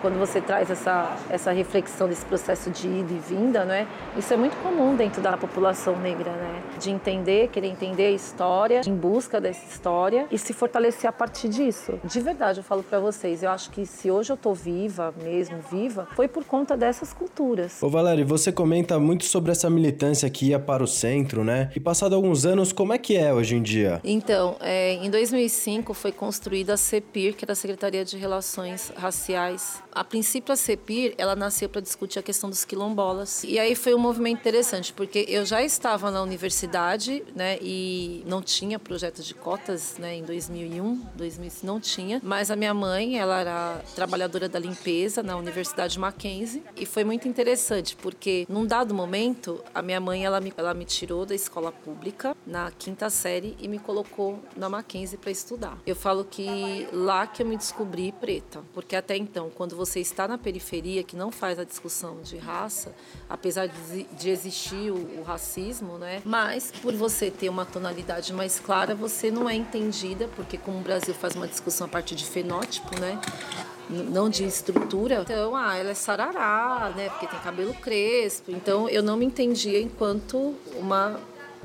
quando você traz essa, essa reflexão desse processo de ida e vinda, né? Isso é muito comum dentro da população negra, né? De entender, querer entender a história, em busca dessa história e se fortalecer a partir disso. De verdade, eu falo para vocês, eu acho que se hoje eu tô viva, mesmo viva, foi por conta dessas culturas. Ô Valério, você comenta muito sobre essa militância que ia para o centro, né? E passado alguns anos, como é que é hoje em dia? Então, é, em 2005 foi construída a CEPIR, que era a Secretaria de Relações Raciais a princípio a CEPIR, ela nasceu para discutir a questão dos quilombolas. E aí foi um movimento interessante, porque eu já estava na universidade, né, e não tinha projeto de cotas, né, em 2001, 2000 não tinha, mas a minha mãe, ela era trabalhadora da limpeza na Universidade Mackenzie, e foi muito interessante, porque num dado momento, a minha mãe, ela me, ela me tirou da escola pública na quinta série e me colocou na Mackenzie para estudar. Eu falo que lá que eu me descobri preta, porque até então, quando você você está na periferia, que não faz a discussão de raça, apesar de, de existir o, o, racismo, né? Mas por você ter uma tonalidade mais clara, você não é entendida, porque como o Brasil faz uma discussão a partir de fenótipo, né? não de estrutura. Então, ah, ela é sarará, né? Porque tem cabelo crespo. Então, eu não me entendia enquanto uma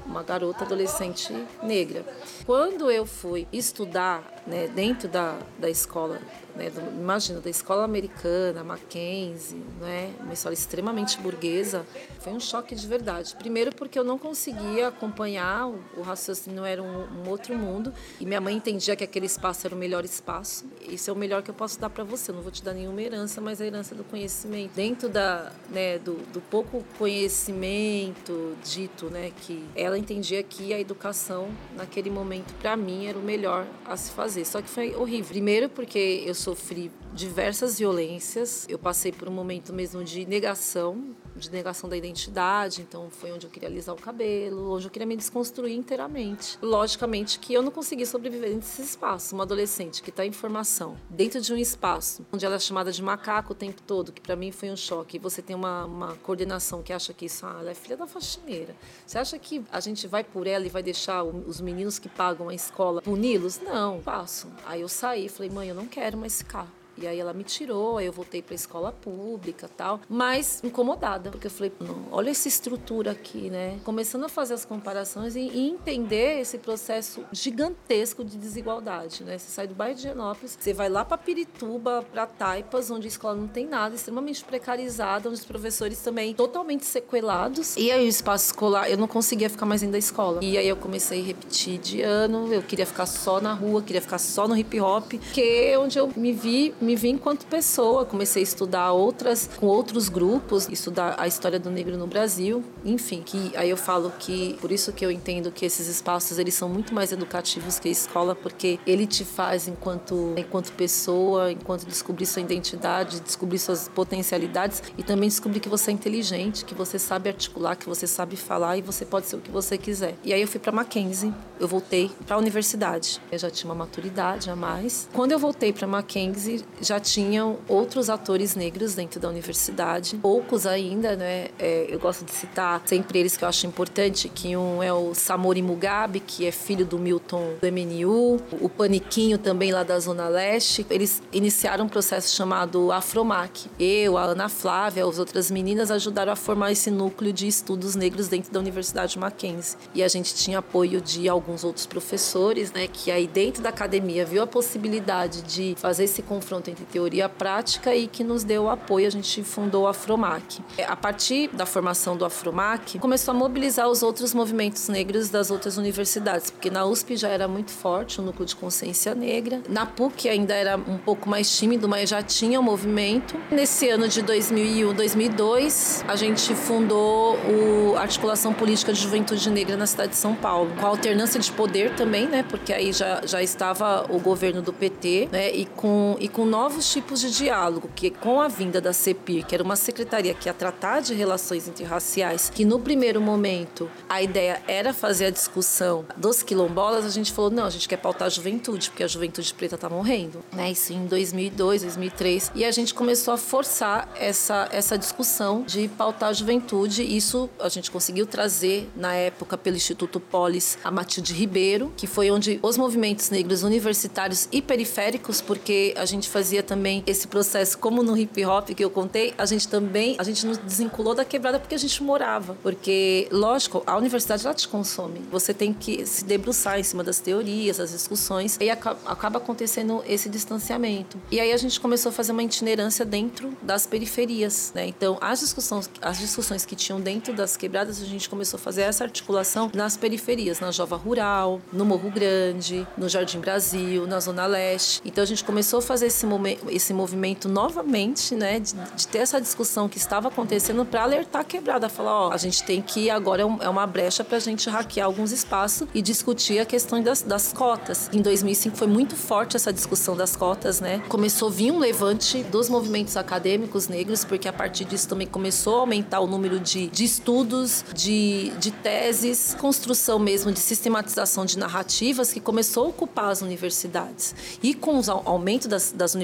uma garota adolescente negra. Quando eu fui estudar né, dentro da, da escola né, do, imagina, da escola americana, Mackenzie, né, uma escola extremamente burguesa, foi um choque de verdade. Primeiro porque eu não conseguia acompanhar, o, o raciocínio era um, um, outro mundo, e minha mãe entendia que aquele espaço era o melhor espaço. Isso é o melhor que eu posso dar para você, eu não vou te dar nenhuma herança, mas a herança do conhecimento. Dentro da, né, do, do pouco conhecimento dito, né, que ela entendia que a educação, naquele momento, para mim, era o melhor a se fazer. Só que foi horrível. Primeiro porque eu sofri diversas violências. Eu passei por um momento mesmo de negação, de negação da identidade. Então foi onde eu queria alisar o cabelo, onde eu queria me desconstruir inteiramente. Logicamente que eu não consegui sobreviver nesse espaço. Uma adolescente que está em formação, dentro de um espaço onde ela é chamada de macaco o tempo todo, que para mim foi um choque. Você tem uma, uma coordenação que acha que isso, ah, ela é filha da faxineira. Você acha que a gente vai por ela e vai deixar os meninos que pagam a escola puni-los? Não, faço. Aí eu saí, falei, mãe, eu não quero mais ficar. E aí ela me tirou, aí eu voltei para escola pública tal, mas incomodada, porque eu falei, olha essa estrutura aqui, né? Começando a fazer as comparações e, e entender esse processo gigantesco de desigualdade, né? Você sai do bairro de Genópolis, você vai lá para Pirituba, para Taipas, onde a escola não tem nada, extremamente precarizada, onde os professores também totalmente sequelados. E aí o espaço escolar, eu não conseguia ficar mais dentro da escola. E aí eu comecei a repetir de ano, eu queria ficar só na rua, queria ficar só no hip hop, que é onde eu me vi, me vi enquanto pessoa, comecei a estudar outras com outros grupos, estudar a história do negro no Brasil, enfim, que aí eu falo que por isso que eu entendo que esses espaços eles são muito mais educativos que a escola, porque ele te faz enquanto enquanto pessoa, enquanto descobrir sua identidade, descobrir suas potencialidades e também descobrir que você é inteligente, que você sabe articular, que você sabe falar e você pode ser o que você quiser. E aí eu fui para Mackenzie, eu voltei para a universidade. Eu já tinha uma maturidade a mais. Quando eu voltei para Mackenzie, já tinham outros atores negros dentro da universidade, poucos ainda, né? É, eu gosto de citar sempre eles que eu acho importante, que um é o Samori Mugabe, que é filho do Milton do MNU, o Paniquinho também lá da Zona Leste. Eles iniciaram um processo chamado Afromac. Eu, a Ana Flávia, as outras meninas ajudaram a formar esse núcleo de estudos negros dentro da Universidade Mackenzie. E a gente tinha apoio de alguns outros professores, né, que aí dentro da academia viu a possibilidade de fazer esse confronto tanto entre teoria e prática e que nos deu apoio. A gente fundou a Afromac. É, a partir da formação do Afromac, começou a mobilizar os outros movimentos negros das outras universidades, porque na USP já era muito forte o núcleo de consciência negra. Na PUC ainda era um pouco mais tímido, mas já tinha o movimento. Nesse ano de 2001, 2002, a gente fundou o Articulação Política de Juventude Negra na cidade de São Paulo, com alternância de poder também, né? Porque aí já, já estava o governo do PT, né? E com, e com novos tipos de diálogo, que com a vinda da CEPIR, que era uma secretaria que ia tratar de relações interraciais, que no primeiro momento a ideia era fazer a discussão dos quilombolas, a gente falou, não, a gente quer pautar a juventude, porque a juventude preta está morrendo, né? Isso em 2002, 2003, e a gente começou a forçar essa, essa discussão de pautar a juventude, isso a gente conseguiu trazer na época pelo Instituto Polis a Matilde Ribeiro, que foi onde os movimentos negros universitários e periféricos, porque a gente também esse processo, como no hip hop que eu contei, a gente também, a gente nos desvinculou da quebrada porque a gente morava. Porque, lógico, a universidade ela te consome. Você tem que se debruçar em cima das teorias, das discussões, e acaba acontecendo esse distanciamento. E aí a gente começou a fazer uma itinerância dentro das periferias, né? Então, as discussões, as discussões que tinham dentro das quebradas, a gente começou a fazer essa articulação nas periferias, na Jova Rural, no Morro Grande, no Jardim Brasil, na Zona Leste. Então, a gente começou a fazer esse, esse movimento novamente, né? De, de ter essa discussão que estava acontecendo para alertar a quebrada, falar, ó, a gente tem que agora é, é uma brecha para a gente hackear alguns espaços e discutir a questão das, das cotas. Em 2005 foi muito forte essa discussão das cotas, né? Começou a vir um levante dos movimentos acadêmicos negros, porque a partir disso também começou a aumentar o número de, de estudos, de, de teses, construção mesmo de sistematização de narrativas que começou a ocupar as universidades. E com o aumento das, das universidades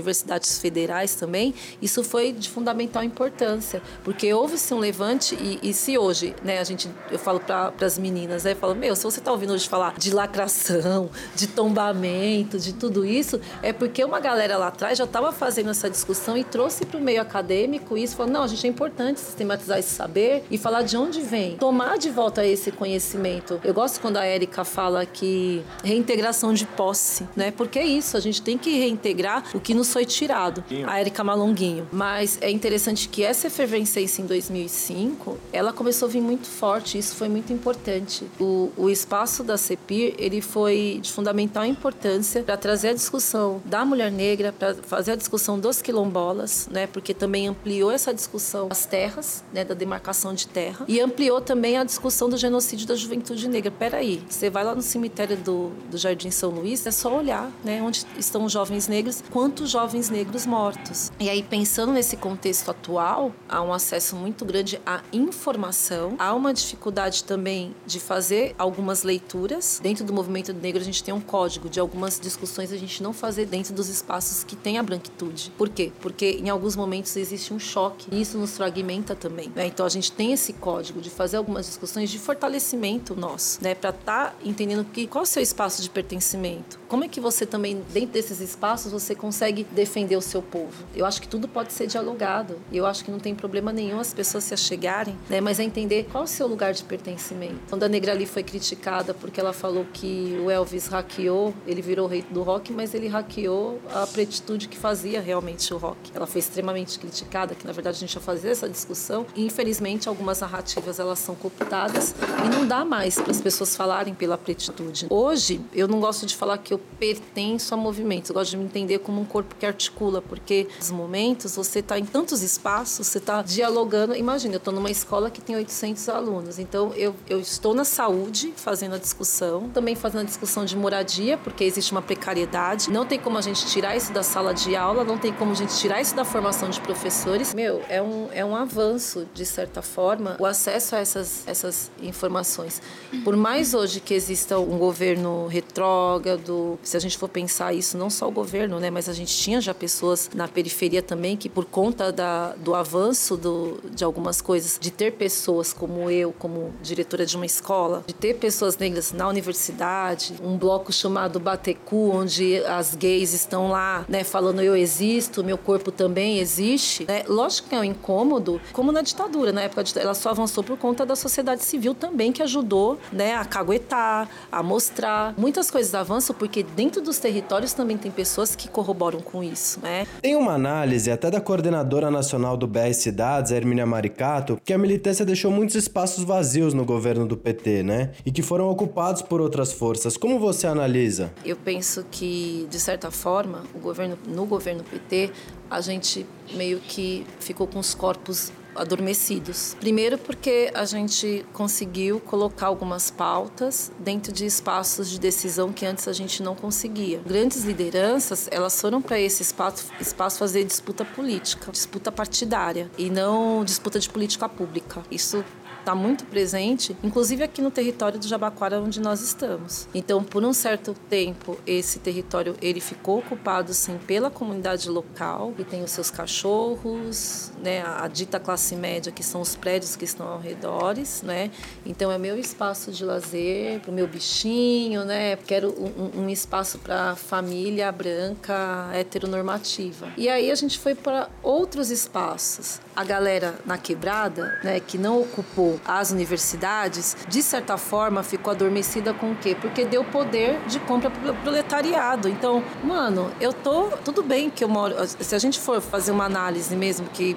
federais também, isso foi de fundamental importância, porque houve-se um levante e, e, se hoje, né, a gente, eu falo para as meninas, né, eu falo, meu, se você está ouvindo hoje falar de lacração, de tombamento, de tudo isso, é porque uma galera lá atrás já estava fazendo essa discussão e trouxe para o meio acadêmico isso, falou, não, a gente é importante sistematizar esse saber e falar de onde vem, tomar de volta esse conhecimento. Eu gosto quando a Érica fala que reintegração de posse, né, porque é isso, a gente tem que reintegrar o que nos foi tirado. A Érica Malonguinho. Mas é interessante que essa efervescência em 2005, ela começou a vir muito forte, isso foi muito importante. O, o espaço da CEPIR, ele foi de fundamental importância para trazer a discussão da mulher negra, para fazer a discussão dos quilombolas, né, porque também ampliou essa discussão das terras, né, da demarcação de terra, e ampliou também a discussão do genocídio da juventude negra. Peraí, você vai lá no cemitério do, do Jardim São Luís, é só olhar, né, onde estão os jovens negros, quantos jovens negros mortos. E aí, pensando nesse contexto atual, há um acesso muito grande à informação, há uma dificuldade também de fazer algumas leituras. Dentro do movimento negro, a gente tem um código de algumas discussões a gente não fazer dentro dos espaços que tem a branquitude. Por quê? Porque em alguns momentos existe um choque e isso nos fragmenta também. Né? Então, a gente tem esse código de fazer algumas discussões de fortalecimento nosso, né? para estar tá entendendo que, qual é o seu espaço de pertencimento. Como é que você também, dentro desses espaços, você consegue defender o seu povo? Eu acho que tudo pode ser dialogado. Eu acho que não tem problema nenhum as pessoas se achegarem, né? Mas é entender qual é o seu lugar de pertencimento. Quando a Negra ali foi criticada porque ela falou que o Elvis hackeou, ele virou rei do rock, mas ele hackeou a pretitude que fazia realmente o rock. Ela foi extremamente criticada, que na verdade a gente já fazia essa discussão. E infelizmente algumas narrativas elas são cooptadas e não dá mais para as pessoas falarem pela pretitude. Hoje eu não gosto de falar que eu pertenço a movimentos, eu gosto de me entender como um corpo que articula, porque nos momentos você está em tantos espaços, você está dialogando. Imagina, eu estou numa escola que tem 800 alunos, então eu, eu estou na saúde fazendo a discussão, também fazendo a discussão de moradia, porque existe uma precariedade. Não tem como a gente tirar isso da sala de aula, não tem como a gente tirar isso da formação de professores. Meu, é um, é um avanço, de certa forma, o acesso a essas, essas informações. Por mais hoje que exista um governo retrógrado, se a gente for pensar isso, não só o governo, né, mas a gente tinha já pessoas na periferia também que, por conta da, do avanço do, de algumas coisas, de ter pessoas como eu, como diretora de uma escola, de ter pessoas negras na universidade, um bloco chamado Batecu, onde as gays estão lá, né, falando eu existo, meu corpo também existe, né? Lógico que é um incômodo, como na ditadura, na época ela só avançou por conta da sociedade civil também que ajudou, né, a caguetar, a mostrar. Muitas coisas avançam porque dentro dos territórios também tem pessoas que corroboram com isso, né? Tem uma análise até da coordenadora nacional do BR Cidades, Hermínia Maricato, que a militância deixou muitos espaços vazios no governo do PT, né? E que foram ocupados por outras forças. Como você analisa? Eu penso que, de certa forma, o governo, no governo PT, a gente meio que ficou com os corpos adormecidos. Primeiro, porque a gente conseguiu colocar algumas pautas dentro de espaços de decisão que antes a gente não conseguia. Grandes lideranças, elas foram para esse espaço, espaço fazer disputa política, disputa partidária e não disputa de política pública. Isso está muito presente, inclusive aqui no território do Jabaquara, onde nós estamos. Então, por um certo tempo, esse território ele ficou ocupado sim pela comunidade local, que tem os seus cachorros, né, a, dita classe média, que são os prédios que estão ao redores, né? Então, é meu espaço de lazer para o meu bichinho, né? Quero um, um espaço para família branca heteronormativa. E aí a gente foi para outros espaços. A galera na quebrada, né, que não ocupou as universidades, de certa forma, ficou adormecida com o quê? Porque deu poder de compra pro proletariado. Então, mano, eu tô. Tudo bem que eu moro. Se a gente for fazer uma análise mesmo, que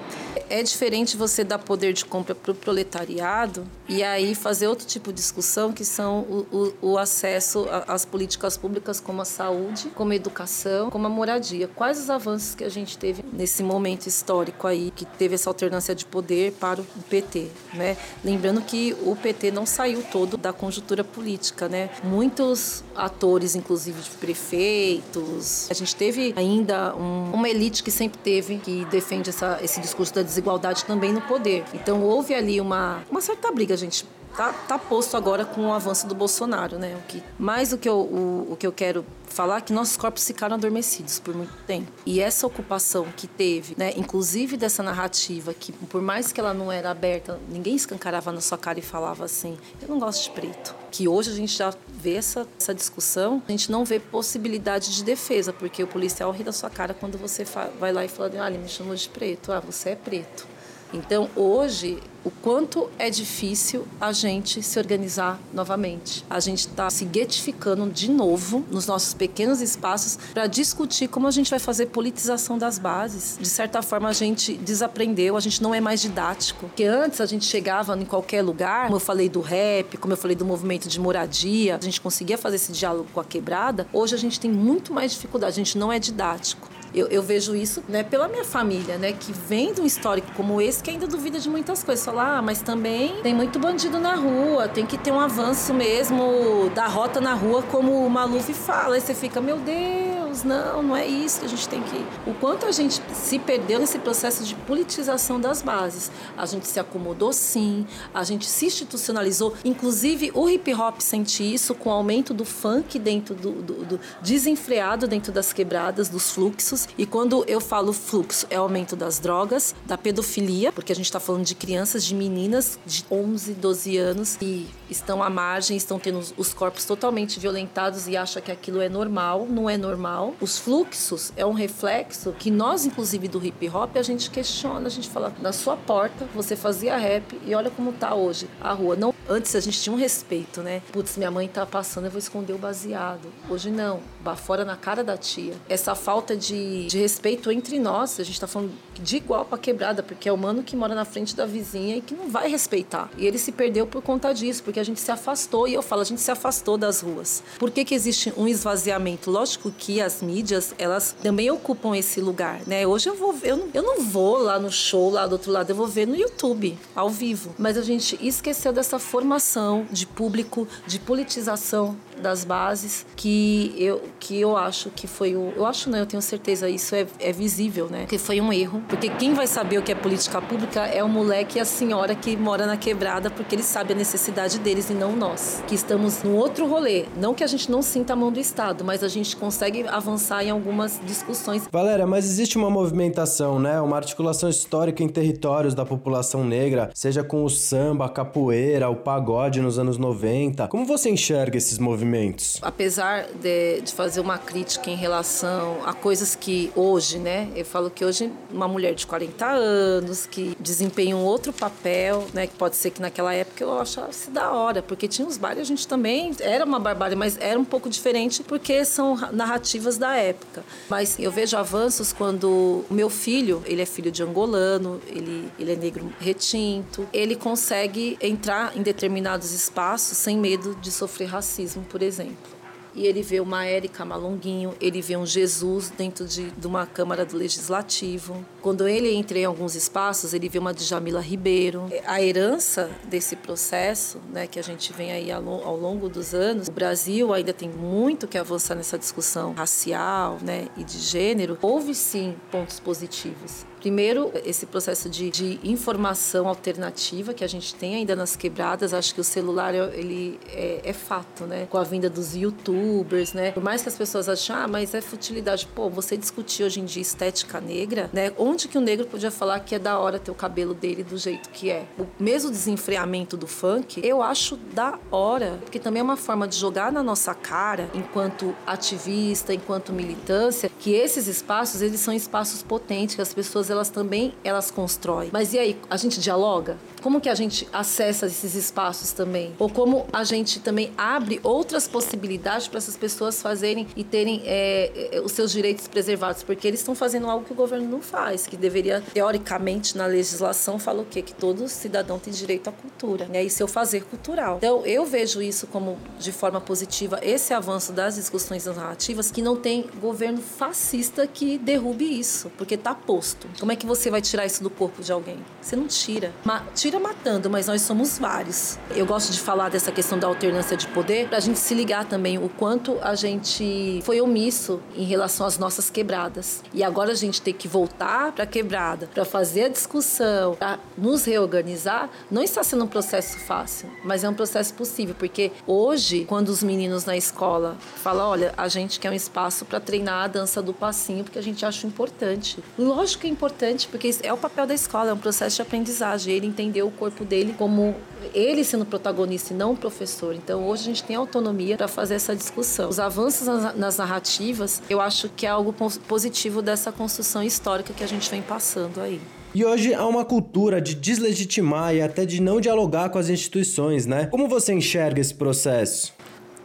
é diferente você dar poder de compra pro proletariado e aí fazer outro tipo de discussão, que são o, o, o acesso às políticas públicas, como a saúde, como a educação, como a moradia. Quais os avanços que a gente teve nesse momento histórico aí, que teve essa alternância de poder para o PT, né? Lembrando que o PT não saiu todo da conjuntura política, né? Muitos atores, inclusive de prefeitos, a gente teve ainda um, uma elite que sempre teve, que defende essa, esse discurso da desigualdade também no poder. Então houve ali uma, uma certa briga, gente tá, tá posto agora com o avanço do Bolsonaro, né? O que, mais o que eu, o, o que eu quero falar é que nossos corpos ficaram adormecidos por muito tempo. E essa ocupação que teve, né, inclusive dessa narrativa, que por mais que ela não era aberta, ninguém escancarava na sua cara e falava assim: eu não gosto de preto. Que hoje a gente já vê essa, essa discussão, a gente não vê possibilidade de defesa, porque o policial ri da sua cara quando você vai lá e fala: ah, ele me chamou de preto, ah, você é preto. Então, hoje, o quanto é difícil a gente se organizar novamente. A gente está se guetificando de novo nos nossos pequenos espaços para discutir como a gente vai fazer politização das bases. De certa forma, a gente desaprendeu, a gente não é mais didático. Porque antes a gente chegava em qualquer lugar, como eu falei do rap, como eu falei do movimento de moradia, a gente conseguia fazer esse diálogo com a quebrada. Hoje a gente tem muito mais dificuldade, a gente não é didático. Eu, eu, vejo isso né, pela minha família, né, que vem de um histórico como esse que ainda duvida de muitas coisas. Falar, ah, mas também tem muito bandido na rua, tem que ter um avanço mesmo da rota na rua, como o Maluf fala. Aí você fica, meu Deus, não, não é isso que a gente tem que. O quanto a gente se perdeu nesse processo de politização das bases. A gente se acomodou sim, a gente se institucionalizou. Inclusive, o hip hop sente isso com o aumento do funk dentro do, do, do desenfreado dentro das quebradas, dos fluxos e quando eu falo fluxo, é aumento das drogas, da pedofilia, porque a gente está falando de crianças, de meninas de 11, 12 anos que estão à margem, estão tendo os corpos totalmente violentados e acham que aquilo é normal. Não é normal. Os fluxos é um reflexo que nós, inclusive do hip hop, a gente questiona, a gente fala, na sua porta você fazia rap e olha como tá hoje a rua. Não, antes a gente tinha um respeito, né? Putz, minha mãe tá passando, eu vou esconder o baseado. Hoje não, fora na cara da tia. Essa falta de de, respeito entre nós. A gente está falando de igual para quebrada, porque é o mano que mora na frente da vizinha e que não vai respeitar. E ele se perdeu por conta disso, porque a gente se afastou. E eu falo, a gente se afastou das ruas. Por que, que existe um esvaziamento? Lógico que as mídias, elas também ocupam esse lugar, né? Hoje eu vou, eu não, eu não vou lá no show, lá do outro lado, eu vou ver no YouTube, ao vivo. Mas a gente esqueceu dessa formação de público, de politização das bases que eu, que eu acho que foi o. Eu acho não, eu tenho certeza, isso é, é visível, né? Que foi um erro. Porque quem vai saber o que é política pública é o moleque e a senhora que mora na quebrada, porque eles sabem a necessidade deles e não nós. Que estamos no outro rolê. Não que a gente não sinta a mão do Estado, mas a gente consegue avançar em algumas discussões. Valéria, mas existe uma movimentação, né? Uma articulação histórica em territórios da população negra, seja com o samba, a capoeira, o pagode nos anos 90. Como você enxerga esses movimentos? movimentos? Apesar de, de, fazer uma crítica em relação a coisas que hoje, né? Eu falo que hoje uma, mulher de 40 anos que desempenha um outro papel, né? Que pode ser que naquela época eu achasse da hora, porque tinha os bailes, a gente também era uma barbárie, mas era um pouco diferente porque são narrativas da época. Mas eu vejo avanços quando o meu filho, ele é filho de angolano, ele, ele é negro retinto, ele consegue entrar em determinados espaços sem medo de sofrer racismo, por exemplo e ele vê uma Érica Malonguinho, ele vê um Jesus dentro de, de, uma Câmara do Legislativo. Quando ele entra em alguns espaços, ele vê uma Djamila Ribeiro. A herança desse processo, né, que a gente vem aí ao, ao longo dos anos, o Brasil ainda tem muito que avançar nessa discussão racial né, e de gênero. Houve sim pontos positivos. Primeiro, esse processo de, de, informação alternativa que a gente tem ainda nas quebradas. Acho que o celular ele é, é, fato, né? Com a vinda dos YouTubers, né? Por mais que as pessoas achem, ah, mas é futilidade. Pô, você discutir hoje em dia estética negra, né? Onde que o negro podia falar que é da hora ter o cabelo dele do jeito que é? O mesmo desenfreamento do funk, eu acho da hora, porque também é uma forma de jogar na nossa cara, enquanto ativista, enquanto militância, que esses espaços, eles são espaços potentes, que as pessoas elas também elas constroem. Mas e aí, a gente dialoga? Como que a gente acessa esses espaços também? Ou como a gente também abre outras possibilidades para essas pessoas fazerem e terem é, é, os seus direitos preservados? Porque eles estão fazendo algo que o governo não faz, que deveria, teoricamente, na legislação, fala o quê? Que todo cidadão tem direito à cultura, né? E seu fazer cultural. Então, eu vejo isso como, de forma positiva, esse avanço das discussões narrativas, que não tem governo fascista que derrube isso, porque está posto. Como é que você vai tirar isso do corpo de alguém? Você não tira. Ma tira matando, mas nós somos vários. Eu gosto de falar dessa questão da alternância de poder para a gente se ligar também o quanto a gente foi omisso em relação às nossas quebradas. E agora a gente tem que voltar para a quebrada, para fazer a discussão, para nos reorganizar. Não está sendo um processo fácil, mas é um processo possível, porque hoje, quando os meninos na escola falam, olha, a gente quer um espaço para treinar a dança do passinho, porque a gente acha importante. Lógico que é importante, porque é o papel da escola, é um processo de aprendizagem. Ele entendeu o corpo dele como ele sendo protagonista e não o professor. Então, hoje a gente tem autonomia para fazer essa discussão. Os avanços nas narrativas, eu acho que é algo positivo dessa construção histórica que a gente vem passando aí. E hoje há uma cultura de deslegitimar e até de não dialogar com as instituições, né? Como você enxerga esse processo?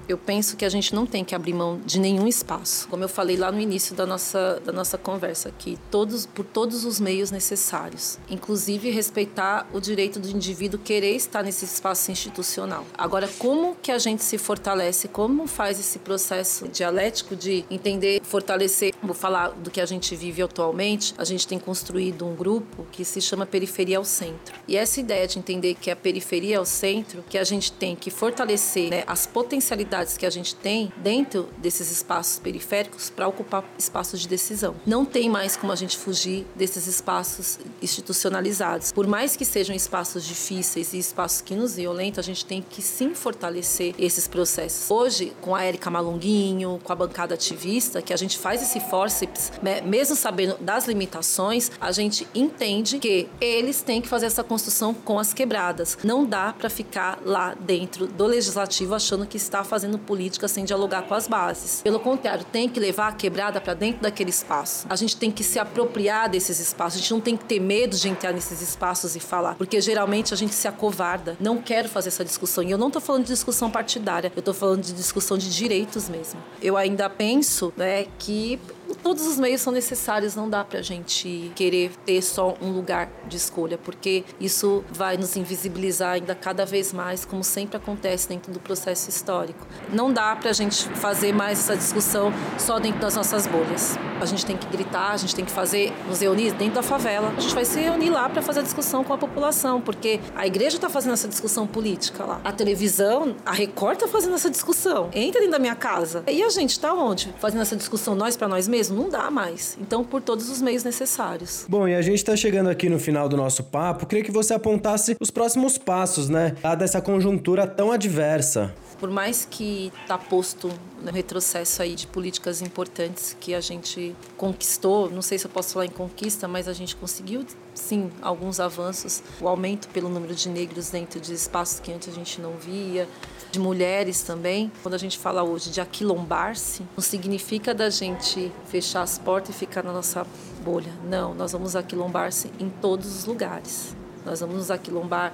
Eu penso que a gente não tem que abrir mão de nenhum espaço. Como eu falei lá no início da nossa, da nossa conversa aqui, todos, por todos os meios necessários, inclusive respeitar o direito do indivíduo querer estar nesse espaço institucional. Agora, como que a gente se fortalece? Como faz esse processo dialético de entender, fortalecer? Vou falar do que a gente vive atualmente. A gente tem construído um grupo que se chama Periferia ao Centro. E essa ideia de entender que a periferia é o centro, que a gente tem que fortalecer né, as potencialidades que a gente tem dentro desses espaços periféricos para ocupar espaços de decisão. Não tem mais como a gente fugir desses espaços institucionalizados. Por mais que sejam espaços difíceis e espaços que nos violentam, a gente tem que sim fortalecer esses processos. Hoje, com a Érica Malonguinho, com a bancada ativista, que a gente faz esse forceps, né, mesmo sabendo das limitações, a gente entende que eles têm que fazer essa construção com as quebradas. Não dá para ficar lá dentro do legislativo achando que está fazendo fazendo política sem dialogar com as bases. Pelo contrário, tem que levar a quebrada para dentro daquele espaço. A gente tem que se apropriar desses espaços. A gente não tem que ter medo de entrar nesses espaços e falar, porque geralmente a gente se acovarda. Não quero fazer essa discussão. E eu não estou falando de discussão partidária, eu estou falando de discussão de direitos mesmo. Eu ainda penso né, que todos os meios são necessários, não dá para a gente querer ter só um lugar de escolha, porque isso vai nos invisibilizar ainda cada vez mais, como sempre acontece dentro do processo histórico. Não dá para a gente fazer mais essa discussão só dentro das nossas bolhas. A gente tem que gritar, a gente tem que fazer, nos reunir dentro da favela. A gente vai se reunir lá para fazer a discussão com a população, porque a igreja está fazendo essa discussão política lá. A televisão, a Record está fazendo essa discussão. Entra dentro da minha casa. E a gente está onde? Fazendo essa discussão nós para nós mesmos? mesmo, não dá mais. Então, por todos os meios necessários. Bom, e a gente está chegando aqui no final do nosso papo. Queria que você apontasse os próximos passos, né? Dada essa conjuntura tão adversa. Por mais que está posto no retrocesso aí de políticas importantes que a gente conquistou, não sei se eu posso falar em conquista, mas a gente conseguiu sim alguns avanços, o aumento pelo número de negros dentro de espaços que antes a gente não via, de mulheres também. Quando a gente fala hoje de aquilombar-se, não significa da gente fechar as portas e ficar na nossa bolha. Não, nós vamos aquilombar-se em todos os lugares. Nós vamos nos aquilombar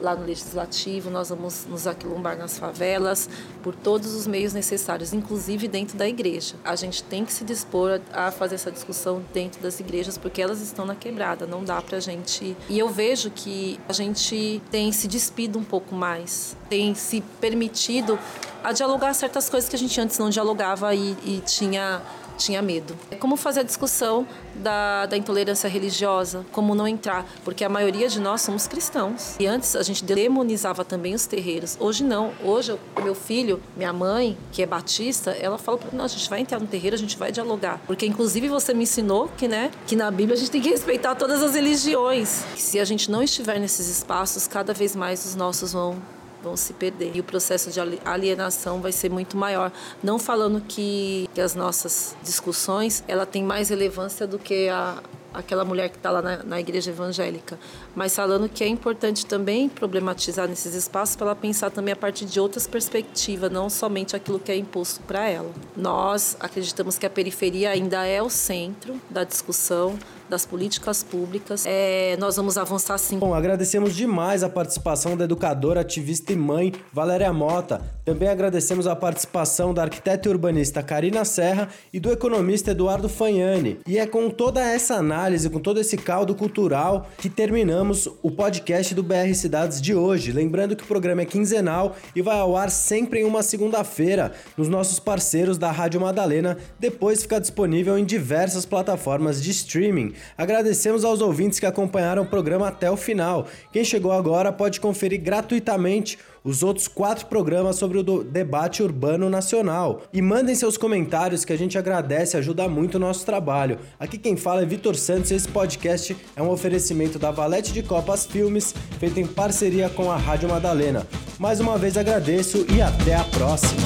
lá no legislativo, nós vamos nos aquilombar nas favelas, por todos os meios necessários, inclusive dentro da igreja. A gente tem que se dispor a fazer essa discussão dentro das igrejas, porque elas estão na quebrada, não dá pra gente. E eu vejo que a gente tem se despido um pouco mais, tem se permitido a dialogar certas coisas que a gente antes não dialogava e, e tinha tinha medo. É como fazer a discussão da, da intolerância religiosa, como não entrar, porque a maioria de nós somos cristãos. E antes a gente demonizava também os terreiros. Hoje não. Hoje, meu filho, minha mãe, que é batista, ela fala nós: a gente vai entrar no terreiro, a gente vai dialogar. Porque, inclusive, você me ensinou que, né, que na Bíblia a gente tem que respeitar todas as religiões. Que se a gente não estiver nesses espaços, cada vez mais os nossos vão vão se perder. E o processo de alienação vai ser muito maior. Não falando que, que as nossas discussões ela tem mais relevância do que a, aquela mulher que está lá na, na, igreja evangélica, mas falando que é importante também problematizar nesses espaços para ela pensar também a partir de outras perspectivas, não somente aquilo que é imposto para ela. Nós acreditamos que a periferia ainda é o centro da discussão, das políticas públicas. É, nós vamos avançar sim. Bom, agradecemos demais a participação da educadora, ativista e mãe Valéria Mota. Também agradecemos a participação da arquiteta e urbanista Karina Serra e do economista Eduardo Fagnani. E é com toda essa análise, com todo esse caldo cultural, que terminamos o podcast do BR Cidades de hoje. Lembrando que o programa é quinzenal e vai ao ar sempre em uma segunda-feira nos nossos parceiros da Rádio Madalena. Depois fica disponível em diversas plataformas de streaming. Agradecemos aos ouvintes que acompanharam o programa até o final. Quem chegou agora pode conferir gratuitamente os outros quatro programas sobre o debate urbano nacional. E mandem seus comentários que a gente agradece, ajuda muito o nosso trabalho. Aqui quem fala é Vitor Santos e esse podcast é um oferecimento da Valete de Copas Filmes, feito em parceria com a Rádio Madalena. Mais uma vez agradeço e até a próxima!